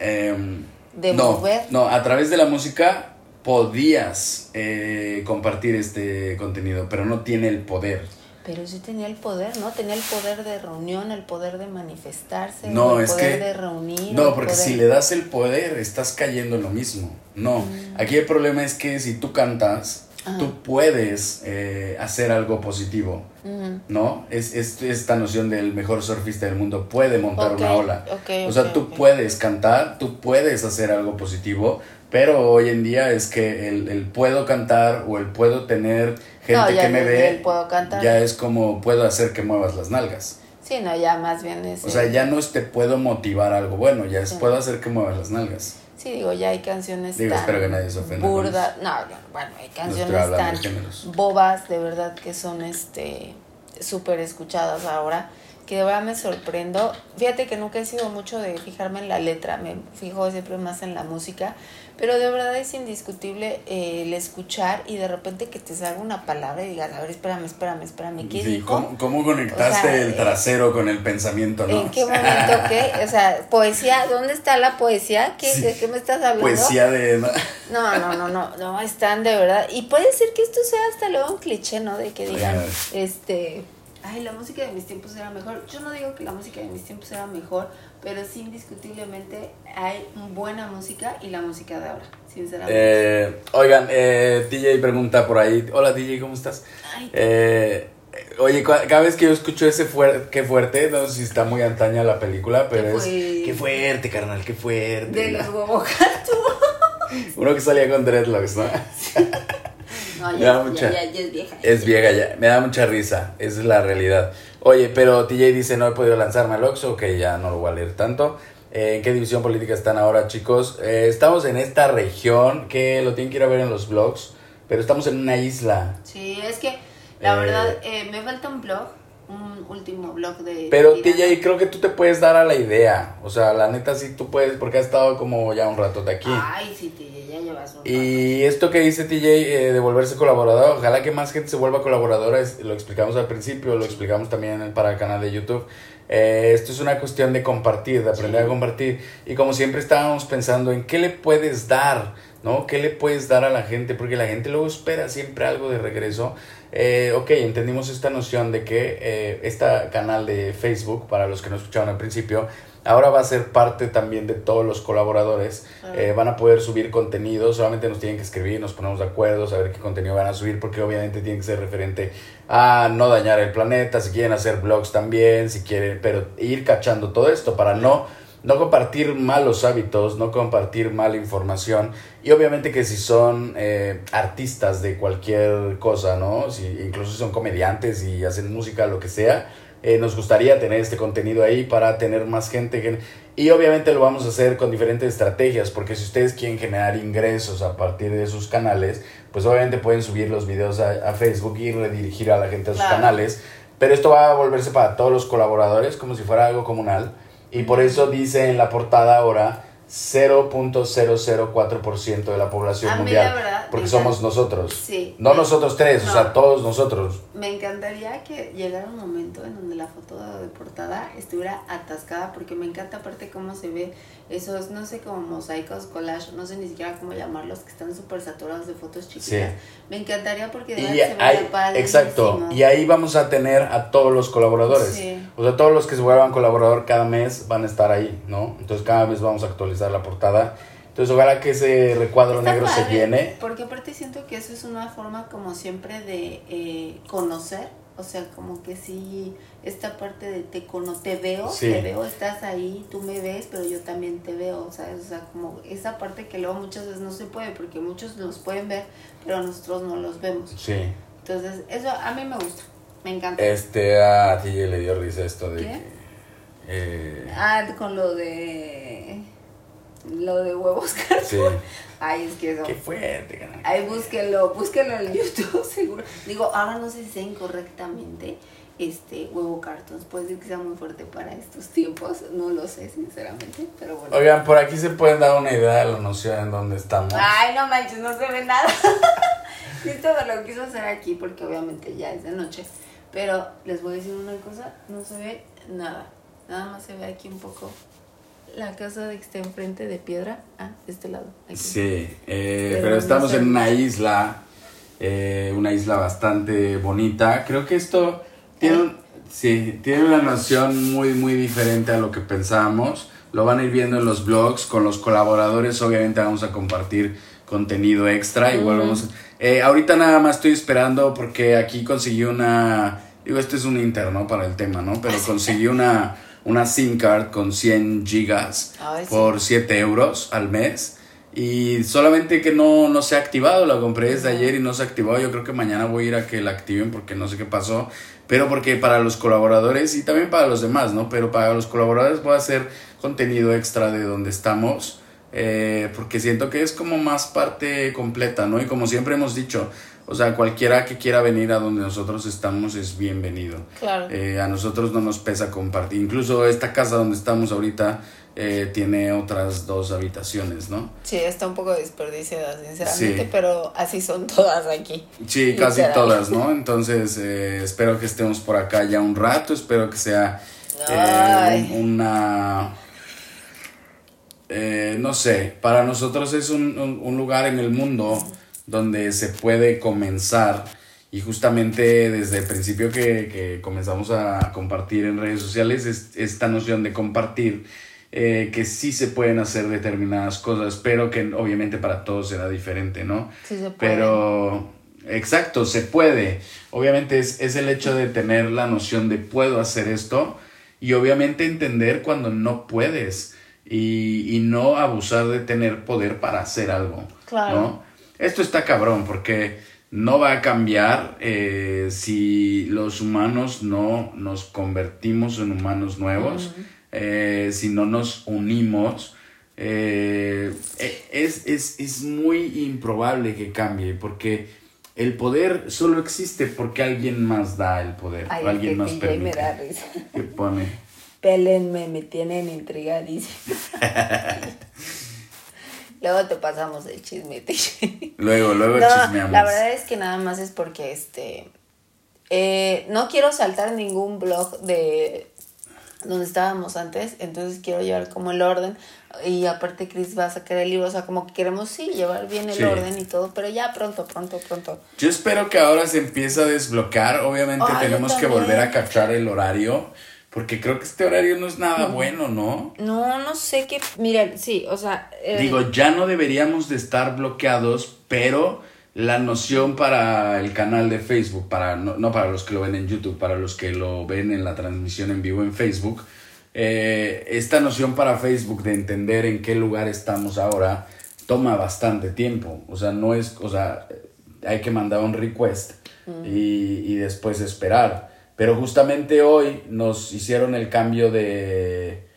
S2: em,
S1: De
S2: no,
S1: mover.
S2: No, a través de la música podías eh, compartir este contenido, pero no tiene el poder.
S1: Pero sí tenía el poder, ¿no? Tenía el poder de reunión, el poder de manifestarse,
S2: No,
S1: el
S2: es
S1: poder
S2: que-
S1: de reunir.
S2: No, porque
S1: poder-
S2: si le das el poder, estás cayendo en lo mismo. No,
S1: Mm.
S2: aquí el problema es que si tú cantas,
S1: Ajá.
S2: tú puedes eh, hacer algo positivo. ¿no? Es, es esta noción del mejor surfista del mundo puede montar una ola. o sea, tú puedes cantar, tú puedes hacer algo positivo, pero hoy en día es que el, el puedo cantar o el puedo tener gente
S1: No,
S2: que me ve,
S1: el puedo cantar.
S2: ya es como puedo hacer que muevas las nalgas.
S1: Sí, no, ya más bien es.
S2: O sea, ya no es te puedo motivar algo bueno, ya es
S1: Sí.
S2: puedo hacer que muevas las nalgas.
S1: Sí, digo, ya hay canciones
S2: Digo,
S1: tan
S2: espero que nadie se ofenda con
S1: burdas. No, bueno, hay canciones tan
S2: de
S1: bobas, de verdad, que son este súper escuchadas ahora, que de verdad me sorprendo. Fíjate que nunca he sido mucho de fijarme en la letra, me fijo siempre más en la música, pero de verdad es indiscutible eh, el escuchar y de repente que te salga una palabra y digas, a ver, espérame, espérame, espérame, ¿qué
S2: Sí,
S1: dijo?
S2: ¿cómo, cómo conectaste
S1: O sea,
S2: el
S1: eh,
S2: trasero con el pensamiento, no?
S1: ¿En qué momento qué? O sea, poesía, ¿dónde está la poesía? ¿Qué,
S2: Sí.
S1: ¿De qué me estás hablando?
S2: Poesía de... ¿no?
S1: No, no, no, no, no, están de verdad. Y puede ser que esto sea hasta luego un cliché, ¿no? De que digan, este, ay, la música de mis tiempos era mejor. Yo no digo que la música de mis tiempos era mejor, pero sí indiscutiblemente hay buena música y la música de ahora, sinceramente.
S2: Eh, oigan, eh, DJ pregunta por ahí. Hola DJ, ¿cómo estás?
S1: Ay.
S2: Eh, oye, cada vez que yo escucho ese fuerte, qué fuerte, no sé si está muy antaña la película, pero
S1: Qué
S2: es... Qué fuerte, carnal, qué fuerte.
S1: de los huevocatu.
S2: Uno que salía con dreadlocks, ¿no?
S1: No,
S2: Me
S1: ya,
S2: da
S1: ya,
S2: mucha-
S1: ya, ya es vieja.
S2: Es vieja ya, me da mucha risa, esa es la realidad. Oye, pero TJ dice, no he podido lanzarme al Oxxo, que ya no lo voy a leer tanto. Eh, ¿En qué división política están ahora, chicos? Eh, estamos en esta región, que lo tienen que ir a ver en los blogs, pero estamos en una isla.
S1: Sí, es que la
S2: Eh,
S1: verdad eh, me falta un blog, un último blog de...
S2: Pero. TJ, creo que tú te puedes dar a la idea. O sea, la neta sí tú puedes, porque has estado como ya un rato de aquí.
S1: Ay, sí, TJ, ya llevas un rato.
S2: Y esto que dice TJ eh, de volverse colaborador, ojalá que más gente se vuelva colaboradora, es- lo explicamos al principio, lo explicamos también para el canal de YouTube. Eh, esto es una cuestión de compartir, de aprender a compartir. Y como siempre estábamos pensando en qué le puedes dar, ¿no? ¿Qué le puedes dar a la gente? Porque la gente luego espera siempre algo de regreso. Eh, ok, entendimos esta noción de que eh, este canal de Facebook, para los que no escucharon al principio, ahora va a ser parte también de todos los colaboradores. Eh, van a poder subir contenido, solamente nos tienen que escribir, nos ponemos de acuerdo, saber qué contenido van a subir, porque obviamente tiene que ser referente a no dañar el planeta, si quieren hacer blogs también, si quieren, pero ir cachando todo esto para no no compartir malos hábitos, no compartir mala información y obviamente que si son eh, artistas de cualquier cosa, ¿no? Si incluso son comediantes y hacen música, lo que sea, eh, nos gustaría tener este contenido ahí para tener más gente. Y obviamente lo vamos a hacer con diferentes estrategias, porque si ustedes quieren generar ingresos a partir de sus canales, pues obviamente pueden subir los videos a, Facebook y redirigir a la gente a sus canales. Pero esto va a volverse para todos los colaboradores como si fuera algo comunal. Y por eso dice en la portada ahora 0.004% de la población mundial. porque somos nosotros. Sí. No nosotros tres, o sea, todos nosotros.
S1: Me encantaría que llegara un momento en donde la foto de portada estuviera atascada, porque me encanta aparte cómo se ve esos, no sé, como mosaicos, collage, no sé ni siquiera cómo llamarlos, que están súper saturados de fotos chiquitas. Me encantaría porque de verdad se ve
S2: Exacto, y ahí vamos a tener a todos los colaboradores. O sea, todos los que se vuelvan colaborador cada mes van a estar ahí, ¿no? Entonces cada mes vamos a actualizar la portada. Entonces ojalá que ese recuadro negro se llene.
S1: Porque aparte siento que eso es una forma como siempre de eh, conocer o sea, como que sí, esta parte de te, cono, te veo, te veo, estás ahí, tú me ves, pero yo también te veo, ¿sabes? O sea, como esa parte que luego muchas veces no se puede, porque muchos los pueden ver, pero nosotros no los vemos. Sí. Entonces, eso a mí me gusta, me encanta.
S2: Este, a ti le dio risa esto de ¿Qué?
S1: eh... Ah, con lo de... Lo de huevos Sí. Ay, es que eso.
S2: Qué fuerte,
S1: canal. Ay, búsquenlo, búsquenlo en YouTube, seguro. Digo, ahora no sé si sea incorrectamente este huevo cartons. Puede ser que sea muy fuerte para estos tiempos. No lo sé, sinceramente. Pero bueno.
S2: Oigan, por aquí se pueden dar una idea de la noción en donde estamos.
S1: Ay, no manches, no se ve nada. Esto lo quiso hacer aquí porque obviamente ya es de noche. Pero les voy a decir una cosa: no se ve nada. Nada más se ve aquí un poco la casa de que está enfrente de piedra, ah, de este lado.
S2: Sí, eh, pero, estamos en una isla, eh, una isla bastante bonita. Creo que esto tiene, sí, tiene una noción muy, muy diferente a lo que pensábamos. Lo van a ir viendo en los blogs, con los colaboradores obviamente vamos a compartir contenido extra. Igual vamos, eh, ahorita nada más estoy esperando porque aquí conseguí una, digo, este es un interno para el tema, ¿no? Pero conseguí una una SIM card con 100 gigas por 7 euros al mes. Y solamente que no, no se ha activado, la compré desde ayer y no se ha activado. Yo creo que mañana voy a ir a que la activen porque no sé qué pasó. Pero porque para los colaboradores y también para los demás, ¿no? Pero para los colaboradores voy a hacer contenido extra de donde estamos. Eh, porque siento que es como más parte completa, ¿no? Y como siempre hemos dicho, o sea, cualquiera que quiera venir a donde nosotros estamos es bienvenido. Claro. Eh, a nosotros no nos pesa compartir. Incluso esta casa donde estamos ahorita eh, tiene otras dos habitaciones, ¿no?
S1: Sí, está un poco desperdiciada, sinceramente, pero así son todas aquí.
S2: Sí, casi todas, ¿no? Entonces, eh, espero que estemos por acá ya un rato, espero que sea una... no sé, para nosotros es un, un lugar en el mundo donde se puede comenzar y justamente desde el principio que, comenzamos a compartir en redes sociales esta noción de compartir eh, que sí se pueden hacer determinadas cosas, pero que obviamente para todos será diferente, ¿no? Sí se puede. Pero, exacto, se puede. Obviamente es, es el hecho de tener la noción de puedo hacer esto y obviamente entender cuando no puedes y, y no abusar de tener poder para hacer algo, claro. ¿no? Esto está cabrón porque no va a cambiar eh, si los humanos no nos convertimos en humanos nuevos, eh, si no nos unimos. Eh, es, es, muy improbable que cambie porque el poder solo existe porque alguien más da el poder, alguien más permite. Me da risa. ¿Qué pone?
S1: Pélenme, me tienen intrigadísimo. Luego te pasamos el chisme.
S2: luego, luego no, chismeamos.
S1: La verdad es que nada más es porque este. Eh, no quiero saltar ningún blog de donde estábamos antes, entonces quiero llevar como el orden y aparte Chris va a sacar el libro, o sea, como que queremos sí llevar bien el orden y todo, pero ya pronto, pronto, pronto.
S2: Yo espero que ahora se empiece a desbloquear, obviamente tenemos que volver a cachar el horario. Porque creo que este horario no es nada bueno, ¿no?
S1: No, no sé qué. Miren, sí, o sea.
S2: Eh, Digo, ya no deberíamos de estar bloqueados, pero la noción para el canal de Facebook, para no, no, para los que lo ven en YouTube, para los que lo ven en la transmisión en vivo en Facebook, eh, esta noción para Facebook de entender en qué lugar estamos ahora toma bastante tiempo. O sea, no es, o sea, hay que mandar un request y, y después esperar. Pero justamente hoy nos hicieron el cambio de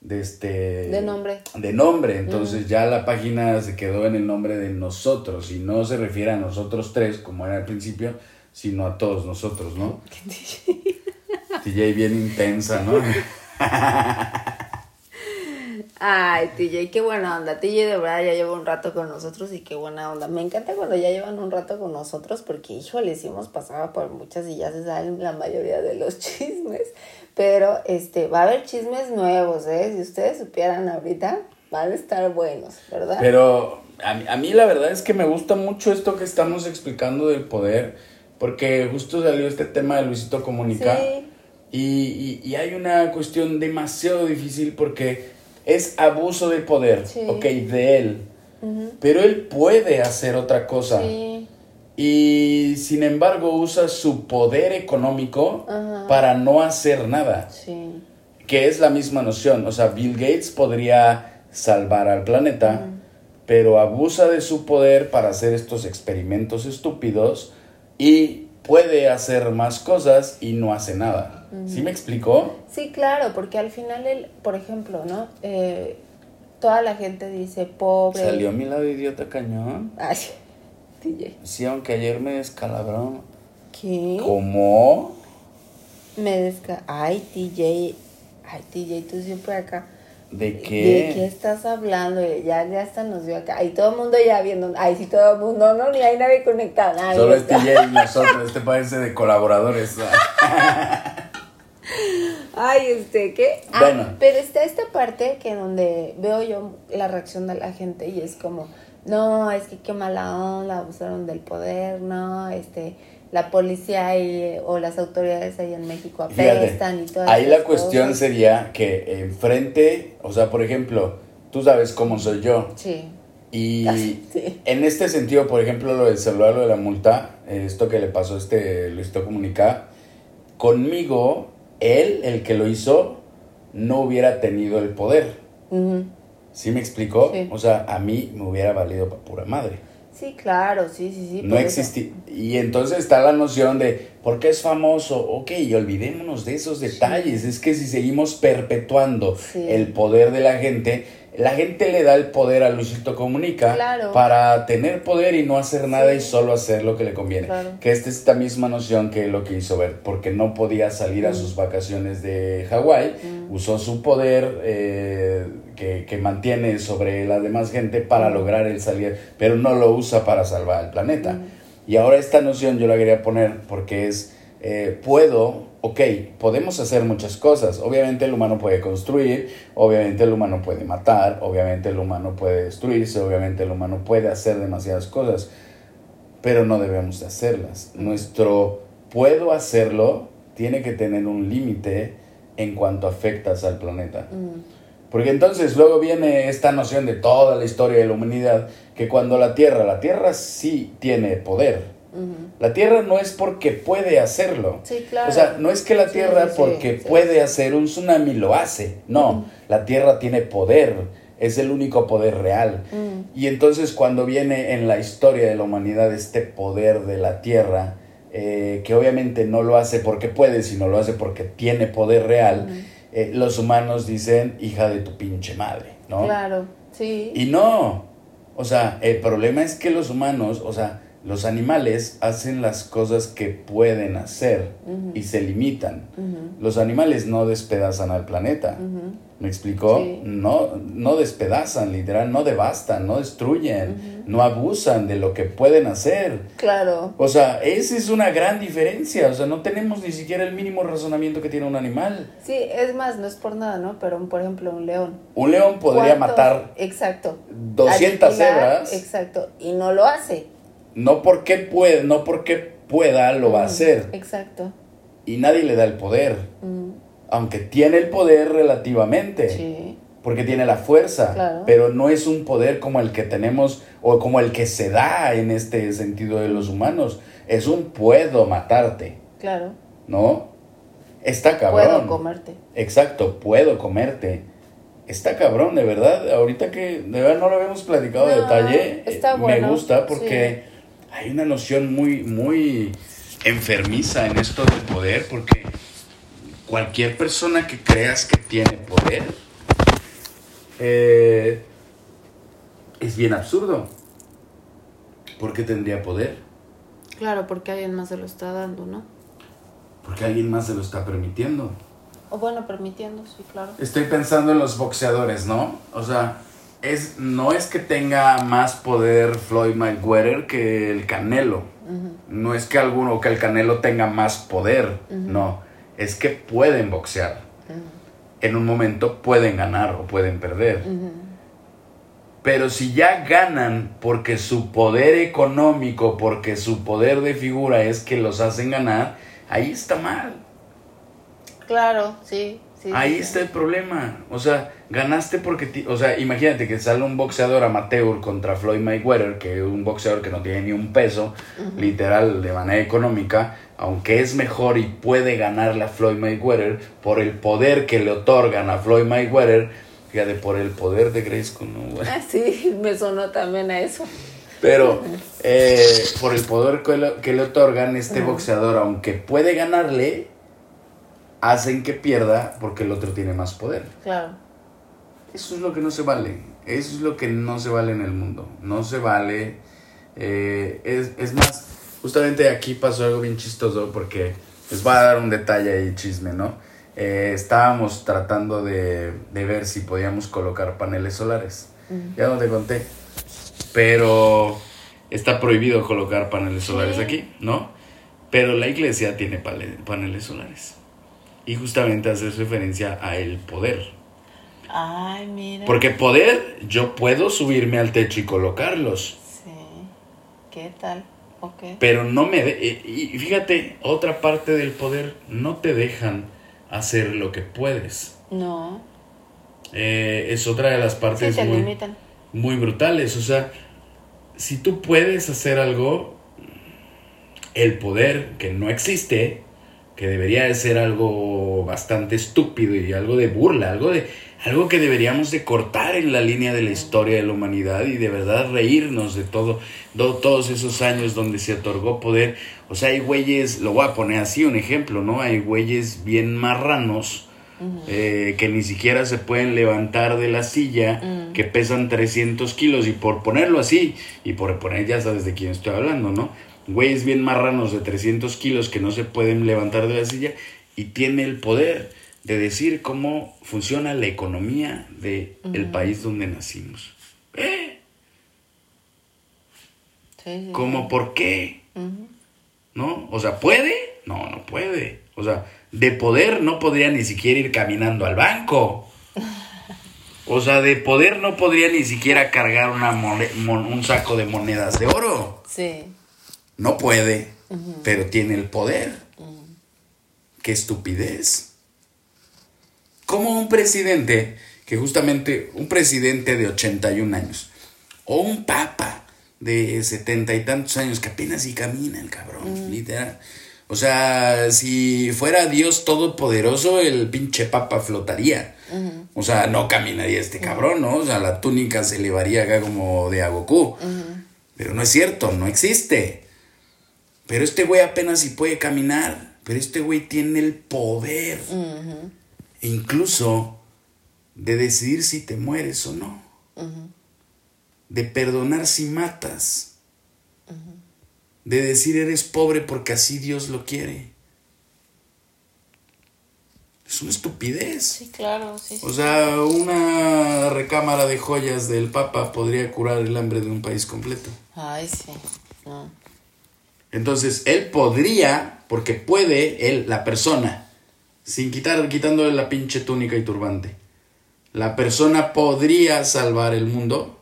S2: de este
S1: de nombre.
S2: de nombre. Entonces ya la página se quedó en el nombre de nosotros. Y no se refiere a nosotros tres como era al principio sino a todos nosotros no TJ bien intensa no
S1: Ay, TJ, qué buena onda. TJ de verdad ya lleva un rato con nosotros y qué buena onda. Me encanta cuando ya llevan un rato con nosotros porque, híjole, sí hemos pasado por muchas y ya se saben la mayoría de los chismes. Pero este, va a haber chismes nuevos, ¿eh? Si ustedes supieran ahorita, van a estar buenos, ¿verdad?
S2: Pero a mí, a mí la verdad es que me gusta mucho esto que estamos explicando del poder, porque justo salió este tema de Luisito Comunica. Y, y, hay una cuestión demasiado difícil porque es abuso de poder, ok, de él. Pero él puede hacer otra cosa. Sí y sin embargo usa su poder económico para no hacer nada. Sí. Que es la misma noción. O sea, Bill Gates podría salvar al planeta, pero abusa de su poder para hacer estos experimentos estúpidos y puede hacer más cosas y no hace nada. ¿Sí me explicó?
S1: Sí, claro, porque al final él, por ejemplo, ¿no? Eh, toda la gente dice pobre.
S2: Salió a mi lado idiota cañón.
S1: Ay.
S2: Sí, aunque ayer me descalabraron.
S1: ¿Qué?
S2: ¿Cómo?
S1: Me desca... Ay, TJ. Ay, TJ, tú siempre acá.
S2: ¿De qué?
S1: ¿De qué estás hablando? Ya, ya hasta nos vio acá. Ay, todo el mundo ya viendo. Ay, sí, todo el mundo. No, ni hay nadie conectado.
S2: Solo es TJ y nosotros. Este parece de colaboradores.
S1: Ay, este, ¿qué? Ah, bueno. Pero está esta parte que donde veo yo la reacción de la gente y es como no, es que qué mala onda, abusaron del poder, no, este, la policía y, o las autoridades ahí en México apestan y todo
S2: Ahí la cuestión sería que enfrente, o sea, por ejemplo, tú sabes cómo soy yo.
S1: Sí.
S2: Y en este sentido, por ejemplo, lo del celular, lo de la multa, esto que le pasó a este Luisito Comunica, conmigo, él, el que lo hizo, no hubiera tenido el poder. ¿Sí me explicó? O sea, a mí me hubiera valido para pura madre.
S1: Sí, claro, sí, sí, sí.
S2: No existía. Y entonces está la noción de, ¿por qué es famoso? Ok, y olvidémonos de esos detalles. Es que si seguimos perpetuando el poder de la gente, la gente le da el poder a Luisito Comunica para tener poder y no hacer nada y solo hacer lo que le conviene. Que esta es esta misma noción que lo que hizo ver, porque no podía salir a mm. sus vacaciones de Hawái, mm. usó su poder eh, que, que, mantiene sobre la demás gente para mm. lograr el salir, pero no lo usa para salvar al planeta. Y ahora esta noción yo la quería poner porque es, eh, puedo ok, podemos hacer muchas cosas. Obviamente el humano puede construir, obviamente el humano puede matar, obviamente el humano puede destruirse, obviamente el humano puede hacer demasiadas cosas, pero no debemos de hacerlas. Nuestro puedo hacerlo tiene que tener un límite en cuanto afectas al planeta. Mm. Porque entonces luego viene esta noción de toda la historia de la humanidad, que cuando la Tierra, la Tierra sí tiene poder, la Tierra no es porque puede hacerlo. O sea, no es que la Tierra porque puede hacer un tsunami lo hace. No, la Tierra tiene poder. Es el único poder real. Y entonces cuando viene en la historia de la humanidad este poder de la Tierra, eh, que obviamente no lo hace porque puede, sino lo hace porque tiene poder real, eh, los humanos dicen, hija de tu pinche madre, ¿no?
S1: Claro, sí.
S2: Y no. O sea, el problema es que los humanos, o sea, Los animales hacen las cosas que pueden hacer y se limitan. Los animales no despedazan al planeta. ¿Me explicó? No, no despedazan, literal, no devastan, no destruyen, no abusan de lo que pueden hacer.
S1: Claro.
S2: O sea, esa es una gran diferencia. O sea, no tenemos ni siquiera el mínimo razonamiento que tiene un animal.
S1: Sí, es más, no es por nada, ¿no? Pero, por ejemplo, un león.
S2: Un león podría matar
S1: exacto,
S2: 200 cebras.
S1: Exacto, y no lo hace.
S2: No porque puede, no porque pueda lo va a hacer.
S1: Exacto.
S2: Y nadie le da el poder aunque tiene el poder relativamente, porque tiene la fuerza, pero no es un poder como el que tenemos o como el que se da en este sentido de los humanos. Es un puedo matarte.
S1: Claro.
S2: ¿No? Está cabrón.
S1: Puedo comerte.
S2: Exacto, puedo comerte. Está cabrón, de verdad. Ahorita que de verdad no lo habíamos platicado de detalle,
S1: está
S2: me gusta porque hay una noción muy, muy enfermiza en esto del poder, porque cualquier persona que creas que tiene poder eh, es bien absurdo. ¿Por qué tendría poder?
S1: Claro, porque alguien más se lo está dando, ¿no?
S2: Porque alguien más se lo está permitiendo.
S1: O bueno, permitiendo, sí, claro.
S2: Estoy pensando en los boxeadores, ¿no? O sea, es, no es que tenga más poder Floyd Mayweather que el Canelo. No es que alguno, que el Canelo tenga más poder, no es que pueden boxear. En un momento pueden ganar o pueden perder. Pero si ya ganan porque su poder económico, porque su poder de figura es que los hacen ganar, ahí está mal.
S1: Claro, sí.
S2: Ahí está el problema. O sea, ganaste porque... O sea, imagínate que sale un boxeador amateur contra Floyd Mayweather, que es un boxeador que no tiene ni un peso, literal, de manera económica, aunque es mejor y puede ganarle a Floyd Mayweather por el poder que le otorgan a Floyd Mayweather, fíjate, por el poder de Grace ¿no?
S1: Ah, sí, me sonó también a eso.
S2: Pero eh, por el poder que le, que le otorgan este boxeador, aunque puede ganarle, hacen que pierda porque el otro tiene más poder.
S1: Claro.
S2: Eso es lo que no se vale. Eso es lo que no se vale en el mundo. No se vale. Eh, es, es, más, justamente aquí pasó algo bien chistoso porque les voy a dar un detalle ahí, chisme, ¿no? Eh, estábamos tratando de, de, ver si podíamos colocar paneles solares. Ya no te conté. Pero está prohibido colocar paneles solares aquí, ¿no? Pero la iglesia tiene paneles solares. Y justamente haces referencia a el poder.
S1: Ay, mira.
S2: Porque poder, yo puedo subirme al techo y colocarlos.
S1: Sí. ¿Qué tal? Ok.
S2: Pero no me... y fíjate, otra parte del poder, no te dejan hacer lo que puedes.
S1: No.
S2: Eh, es otra de las partes
S1: sí,
S2: muy, muy brutales. O sea, si tú puedes hacer algo, el poder que no existe, que debería de ser algo bastante estúpido y algo de burla, algo de algo que deberíamos de cortar en la línea de la historia de la humanidad y de verdad reírnos de todo, todos esos años donde se otorgó poder. O sea, hay güeyes, lo voy a poner así un ejemplo, ¿no? Hay güeyes bien marranos eh, que ni siquiera se pueden levantar de la silla, que pesan 300 kilos y por ponerlo así, y por poner, ya sabes de quién estoy hablando, ¿no? Güeyes bien marranos de 300 kilos que no se pueden levantar de la silla y tiene el poder de decir cómo funciona la economía del de país donde nacimos. ¿Eh? ¿Cómo por qué? ¿No? O sea, ¿puede? No, no puede. O sea, de poder no podría ni siquiera ir caminando al banco. O sea, de poder no podría ni siquiera cargar una un saco de monedas de oro.
S1: Sí.
S2: No puede, pero tiene el poder. Qué estupidez. Como un presidente, que justamente un presidente de 81 años, o un papa de setenta y tantos años, que apenas si camina el cabrón, literal. O sea, si fuera Dios todopoderoso, el pinche papa flotaría. O sea, no caminaría este cabrón, ¿no? O sea, la túnica se elevaría acá como de a Pero no es cierto, no existe. Pero este güey apenas si puede caminar. Pero este güey tiene el poder. incluso de decidir si te mueres o no. De perdonar si matas. de decir eres pobre porque así Dios lo quiere. Es una estupidez.
S1: Sí, claro, sí.
S2: O sea, una recámara de joyas del Papa podría curar el hambre de un país completo.
S1: Ay, sí. No.
S2: Entonces, él podría, porque puede, él, la persona, sin quitar, quitándole la pinche túnica y turbante, la persona podría salvar el mundo,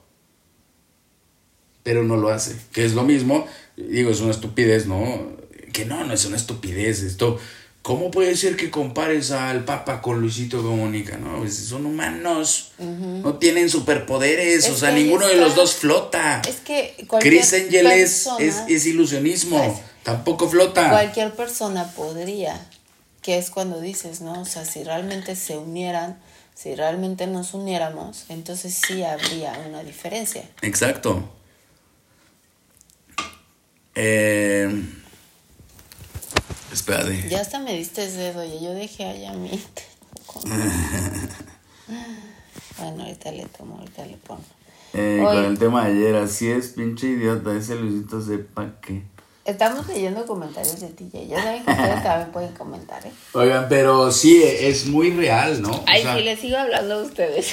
S2: pero no lo hace. Que es lo mismo, digo, es una estupidez, ¿no? Que no, no es una estupidez. Esto, ¿cómo puede ser que compares al Papa con Luisito Comunica? No, Pues son humanos, no tienen superpoderes,
S1: Es
S2: o sea, ninguno de los dos flota.
S1: Es que cualquier
S2: Chris Angel es,
S1: persona-
S2: es, es ilusionismo,
S1: Pues,
S2: tampoco flota.
S1: Cualquier persona podría, que es cuando dices, ¿no? O sea, si realmente se unieran, si realmente nos uniéramos, entonces sí habría una diferencia.
S2: Exacto. Eh, espérate.
S1: Ya hasta me diste ese dedo, y yo dejé allá mi Bueno, ahorita le tomo, ahorita le pongo.
S2: Eh,
S1: Oye.
S2: con el tema de ayer, así es, pinche idiota, ese Luisito sepa que.
S1: Estamos leyendo comentarios de TJ. Ya saben que ustedes también pueden comentar, ¿eh?
S2: Oigan, pero sí, es muy real, ¿no? O
S1: Ay,
S2: sea,
S1: sí, les sigo hablando a ustedes.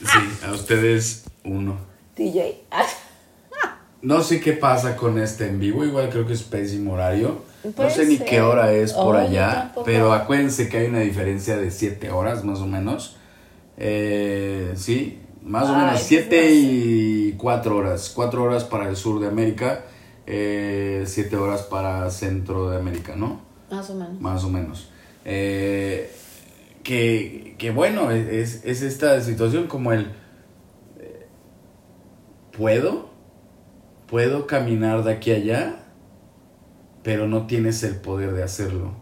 S2: sí, a ustedes uno.
S1: TJ.
S2: No sé qué pasa con este en vivo, igual creo que es pésimo horario. No sé ni
S1: ser.
S2: qué hora es por
S1: Oh,
S2: allá, pero acuérdense que hay una diferencia de 7 horas más o menos. Eh, sí, más o menos
S1: pues
S2: 7
S1: no sé.
S2: y 4 horas. 4 horas para el sur de América, 7 horas para centro de América, ¿no?
S1: Más o menos.
S2: Más o menos. Eh, que, que bueno, es, es esta situación como el... eh, ¿Puedo? ¿Puedo caminar de aquí a allá? Pero no tienes el poder de hacerlo.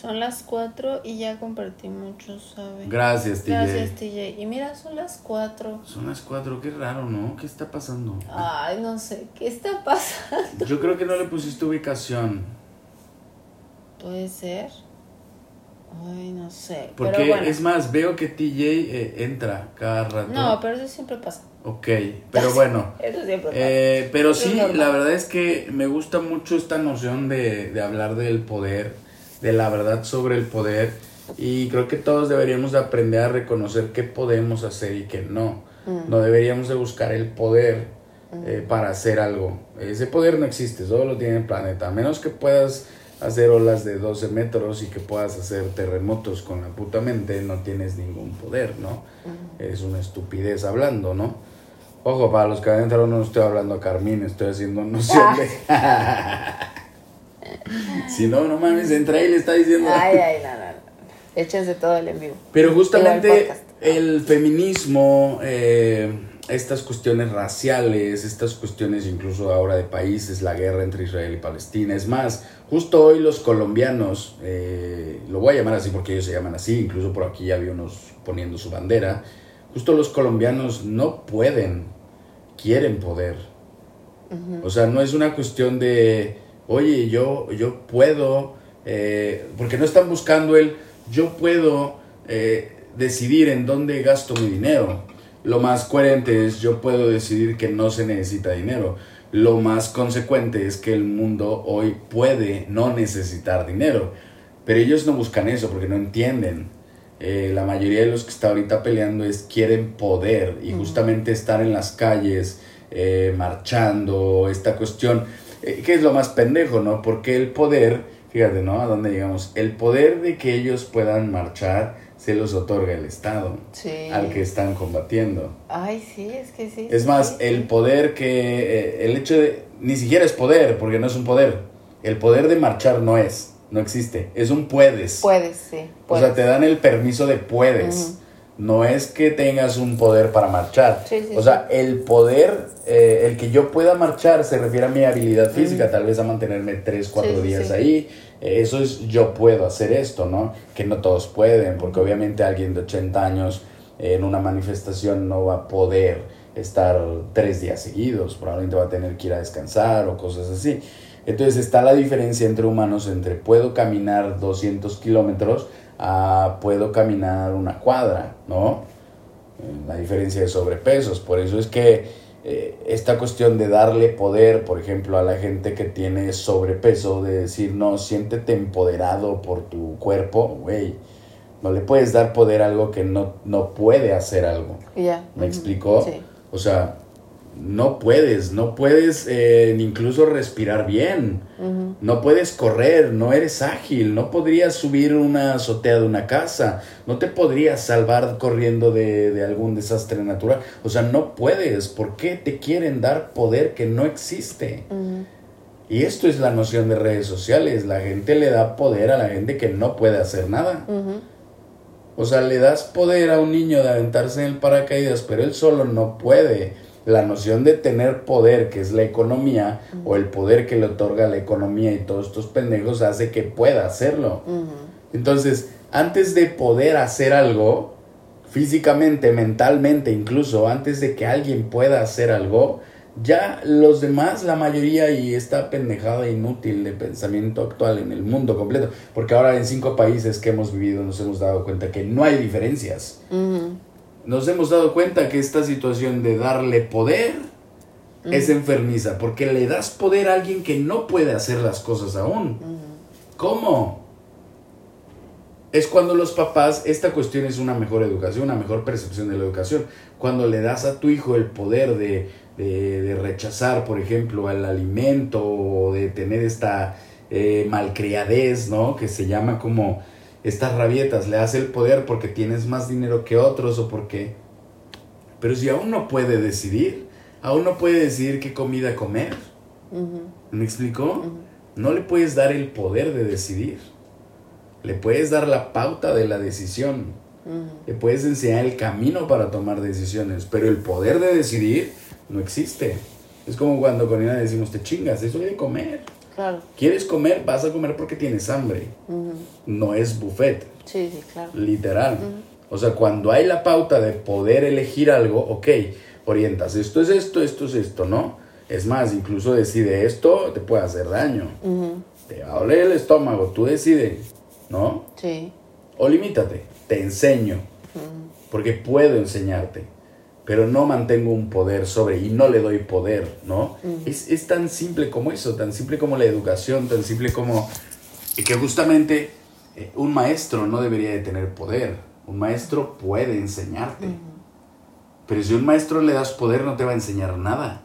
S1: Son las 4 y ya compartí mucho, ¿sabes?
S2: Gracias, TJ.
S1: Gracias, TJ. Y mira, son las 4.
S2: Son las cuatro, qué raro, ¿no? ¿Qué está pasando?
S1: Ay, no sé, ¿qué está pasando?
S2: Yo creo que no le pusiste ubicación.
S1: Puede ser. Ay, no sé.
S2: Porque
S1: pero bueno.
S2: es más, veo que TJ eh, entra cada rato.
S1: No, pero eso siempre pasa.
S2: Ok, pero bueno.
S1: Eso siempre.
S2: Eh, pero sí, la verdad es que me gusta mucho esta noción de, de hablar del poder, de la verdad sobre el poder. Y creo que todos deberíamos de aprender a reconocer qué podemos hacer y qué no.
S1: Mm.
S2: No deberíamos de buscar el poder eh, para hacer algo. Ese poder no existe, solo lo tiene el planeta. A menos que puedas hacer olas de 12 metros y que puedas hacer terremotos con la puta mente, no tienes ningún poder, ¿no? Es una estupidez hablando, ¿no? Ojo, para los que adentro no estoy hablando a Carmín, estoy haciendo noción de... si no, no mames, entra y le está diciendo...
S1: Ay, ay, no, no, no. Échense todo el en vivo.
S2: Pero justamente
S1: el
S2: el feminismo, eh, estas cuestiones raciales, estas cuestiones incluso ahora de países, la guerra entre Israel y Palestina, es más, justo hoy los colombianos, eh, lo voy a llamar así porque ellos se llaman así, incluso por aquí ya vi unos poniendo su bandera, justo los colombianos no pueden, quieren poder. O sea, no es una cuestión de, oye, yo, yo puedo, eh, porque no están buscando el, yo puedo eh, decidir en dónde gasto mi dinero. Lo más coherente es, yo puedo decidir que no se necesita dinero. Lo más consecuente es que el mundo hoy puede no necesitar dinero. Pero ellos no buscan eso porque no entienden. Eh, la mayoría de los que está ahorita peleando es quieren poder y justamente estar en las calles eh, marchando, esta cuestión, eh, que es lo más pendejo, ¿no? Porque el poder, fíjate, ¿no? A dónde llegamos, el poder de que ellos puedan marchar se los otorga el Estado
S1: Sí.
S2: al que están combatiendo.
S1: Ay, sí, es que sí.
S2: Es
S1: sí,
S2: más,
S1: sí.
S2: el poder que, eh, el hecho de, ni siquiera es poder, porque no es un poder, el poder de marchar no es, no existe, es un puedes.
S1: Puedes, sí.
S2: O sea, te dan el permiso de puedes. No es que tengas un poder para marchar.
S1: Sí, sí,
S2: o sea, el poder, eh, el que yo pueda marchar se refiere a mi habilidad física, tal vez a mantenerme tres, cuatro
S1: Sí, sí,
S2: días
S1: sí.
S2: ahí. Eso es, yo puedo hacer esto, ¿no? Que no todos pueden, porque obviamente alguien de 80 años en una manifestación no va a poder estar tres días seguidos, probablemente va a tener que ir a descansar o cosas así. Entonces está la diferencia entre humanos, entre puedo caminar 200 kilómetros a puedo caminar una cuadra, ¿no? Eh, La diferencia de sobrepesos, por eso es que eh, esta cuestión de darle poder, por ejemplo, a la gente que tiene sobrepeso, de decir, no, siéntete empoderado por tu cuerpo, güey. No le puedes dar poder a algo que no, no puede hacer algo.
S1: Ya.
S2: ¿Me explicó?
S1: Sí.
S2: O sea, no puedes, no puedes eh, incluso respirar bien. No puedes correr, no eres ágil, no podrías subir una azotea de una casa, no te podrías salvar corriendo de, de algún desastre natural. O sea, no puedes. ¿Por qué te quieren dar poder que no existe? Y esto es la noción de redes sociales. La gente le da poder a la gente que no puede hacer nada. O sea, le das poder a un niño de aventarse en el paracaídas, pero él solo no puede. La noción de tener poder, que es la economía, o el poder que le otorga la economía y todos estos pendejos, hace que pueda hacerlo. Entonces, antes de poder hacer algo, físicamente, mentalmente, incluso antes de que alguien pueda hacer algo, ya los demás, la mayoría, y esta pendejada inútil de pensamiento actual en el mundo completo, porque ahora en cinco países que hemos vivido nos hemos dado cuenta que no hay diferencias.
S1: Ujú.
S2: Nos hemos dado cuenta que esta situación de darle poder es enfermiza, porque le das poder a alguien que no puede hacer las cosas aún. ¿Cómo? Es cuando los papás, esta cuestión es una mejor educación, una mejor percepción de la educación. Cuando le das a tu hijo el poder de, de- de rechazar, por ejemplo, el alimento o de tener esta eh, malcriadez, ¿no? Que se llama como estas rabietas. Le das el poder porque tienes más dinero que otros o porque... Pero si aún no puede decidir, aún no puede decidir qué comida comer. ¿Me explicó? No le puedes dar el poder de decidir. Le puedes dar la pauta de la decisión. Le puedes enseñar el camino para tomar decisiones. Pero el poder de decidir no existe. Es como cuando con ella decimos, te chingas, eso de comer.
S1: Claro.
S2: ¿Quieres comer? Vas a comer porque tienes hambre. No es buffet,
S1: Sí, sí, claro.
S2: literal. O sea, cuando hay la pauta de poder elegir algo, ok, orientas, esto es esto, esto es esto, ¿no? Es más, incluso decide esto, te puede hacer daño. Te va a doler el estómago, tú decides, ¿no?
S1: Sí.
S2: O limítate, te enseño, porque puedo enseñarte, pero no mantengo un poder sobre y no le doy poder, ¿no? es, es tan simple como eso, tan simple como la educación, tan simple como y que justamente eh, un maestro no debería de tener poder, un maestro puede enseñarte, pero si a un maestro le das poder no te va a enseñar nada.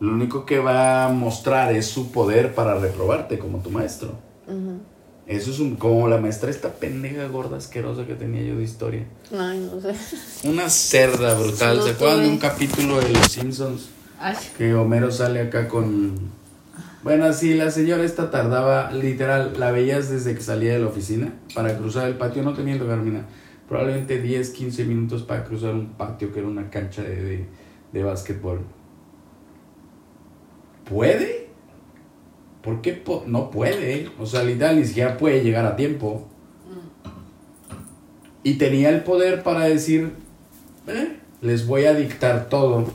S2: Lo único que va a mostrar es su poder para reprobarte como tu maestro. Eso es un, como la maestra esta pendeja gorda asquerosa que tenía yo de historia.
S1: Ay, no sé.
S2: Una cerda brutal.
S1: No
S2: ¿Se acuerdan de un capítulo de Los Simpsons?
S1: Ay.
S2: Que Homero sale acá con... Bueno, sí, la señora esta tardaba, literal, la veías desde que salía de la oficina para cruzar el patio, no teniendo Carmina, probablemente 10, 15 minutos para cruzar un patio que era una cancha de, de, de básquetbol. ¿Puede? ¿Por qué po- no puede? O sea, literal, ni siquiera puede llegar a tiempo. Y tenía el poder para decir, "Eh, les voy a dictar todo.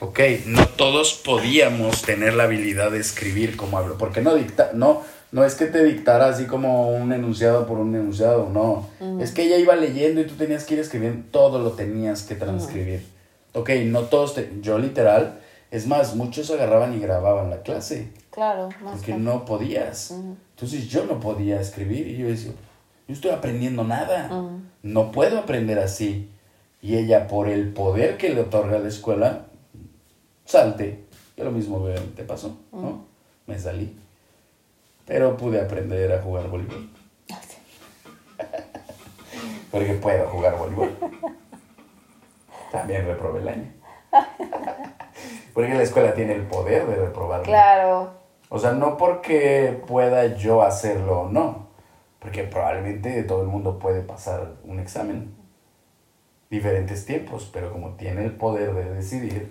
S2: Ok, no todos podíamos tener la habilidad de escribir como hablo, porque no dicta, no, no es que te dictara así como un enunciado por un enunciado, no. Es que ella iba leyendo y tú tenías que ir escribiendo, todo lo tenías que transcribir. Ok, no todos, te- yo literal, es más, muchos agarraban y grababan la clase,
S1: Claro, más
S2: porque no podías. Entonces yo no podía escribir y yo decía, yo estoy aprendiendo nada, no puedo aprender así. Y ella, por el poder que le otorga la escuela, salte. Yo lo mismo te pasó, ¿no? Me salí. Pero pude aprender a jugar voleibol. Porque puedo jugar voleibol. También reprobé el año. Porque la escuela tiene el poder de reprobarme.
S1: Claro.
S2: O sea, no porque pueda yo hacerlo o no, porque probablemente todo el mundo puede pasar un examen. Diferentes tiempos, pero como tiene el poder de decidir,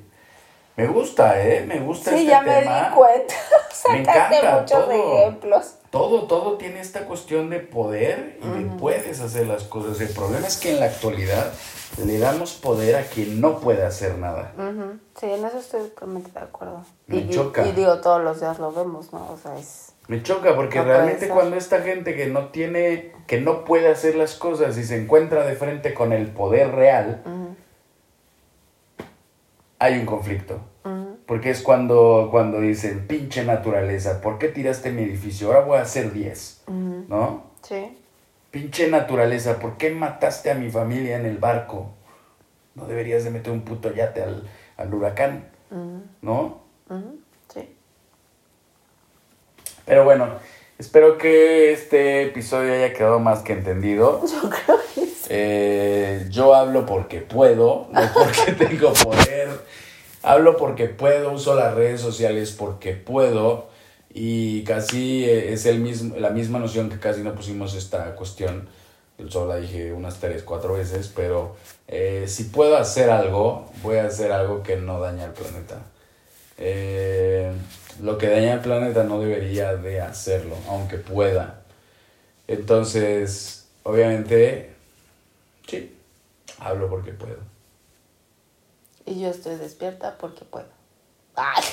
S2: me gusta, ¿eh? Me gusta
S1: Sí,
S2: este
S1: ya me
S2: tema.
S1: di cuenta.
S2: Me
S1: Sacaste
S2: encanta
S1: muchos
S2: todo.
S1: ejemplos.
S2: Todo, todo tiene esta cuestión de poder y de puedes hacer las cosas. El problema es que en la actualidad le damos poder a quien no puede hacer nada.
S1: Sí, en eso estoy totalmente de acuerdo.
S2: Me
S1: y,
S2: choca.
S1: Y, digo, todos los días lo vemos, ¿no? O sea, es...
S2: Me choca porque
S1: No
S2: realmente cuando esta gente que no tiene, que no puede hacer las cosas y se encuentra de frente con el poder real, hay un conflicto. Porque es cuando, cuando dicen, pinche naturaleza, ¿por qué tiraste mi edificio? Ahora voy a hacer 10, ¿no?
S1: Sí.
S2: Pinche naturaleza, ¿por qué mataste a mi familia en el barco? No deberías de meter un puto yate al, al huracán, ¿no?
S1: Sí.
S2: Pero bueno, espero que este episodio haya quedado más que entendido.
S1: Yo creo que sí.
S2: Eh, yo hablo porque puedo, no porque tengo poder. Hablo porque puedo, uso las redes sociales porque puedo. Y casi eh, es el mismo, la misma noción que casi no pusimos esta cuestión. Solo la dije unas tres, cuatro veces, pero eh, si puedo hacer algo, voy a hacer algo que no daña al planeta. Eh, lo que daña al planeta no debería de hacerlo, aunque pueda. Entonces, obviamente, sí, hablo porque puedo.
S1: Y yo estoy despierta porque puedo. Ay.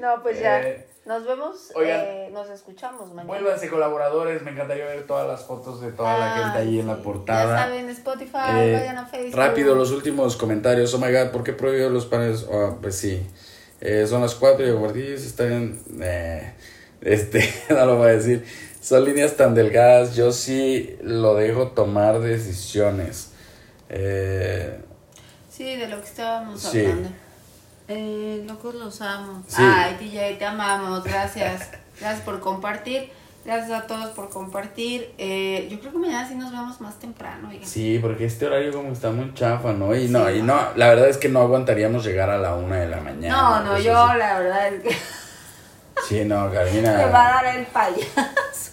S1: No, pues ya.
S2: Eh,
S1: Nos vemos.
S2: oigan.
S1: eh, nos escuchamos mañana.
S2: Vuélvanse colaboradores, me encantaría ver todas las fotos de toda la
S1: Ay,
S2: gente ahí en la portada.
S1: Ya saben, Spotify,
S2: Eh,
S1: vayan a Facebook.
S2: rápido, los últimos comentarios. Oh my god, ¿por qué prohibió los paneles? Ah, pues sí. Eh, son las 4 y están. Eh, este, no lo voy a decir. Son líneas tan delgadas. Yo sí lo dejo tomar decisiones. Eh,
S1: Sí, de lo que estábamos
S2: Sí.
S1: hablando. Eh, locos los amo.
S2: Sí.
S1: Ay, TJ, te amamos. Gracias. Gracias por compartir. Gracias a todos por compartir. Eh, yo creo que mañana sí nos vemos más temprano. oigan.
S2: sí, porque este horario como está muy chafa, ¿no? Y no,
S1: Sí.
S2: y no, la verdad es que no aguantaríamos llegar a la una de la mañana.
S1: no, no, yo
S2: así.
S1: la verdad es que
S2: Sí, no, Carmina.
S1: me va a dar el payaso.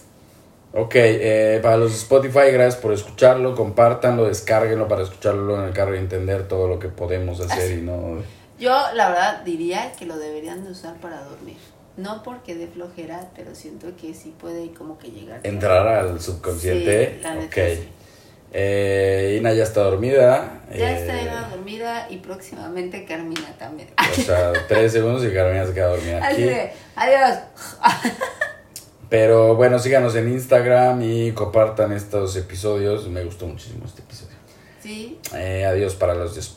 S2: Ok, eh, para los Spotify, gracias por escucharlo, compártanlo, descárguenlo para escucharlo en el carro y entender todo lo que podemos hacer y no...
S1: Yo la verdad diría que lo deberían de usar para dormir. No porque de flojera, pero siento que sí puede como que llegar.
S2: Entrar al subconsciente.
S1: Sí, la neta,
S2: ok.
S1: sí.
S2: Eh, Ina ya está dormida.
S1: Ya
S2: eh,
S1: está Eva dormida y próximamente Carmina también.
S2: O sea, tres segundos y Carmina se queda dormida
S1: Así
S2: aquí.
S1: de, adiós.
S2: Pero bueno, síganos en Instagram y compartan estos episodios. Me gustó muchísimo este episodio.
S1: Sí.
S2: Eh, adiós para los de Spotify.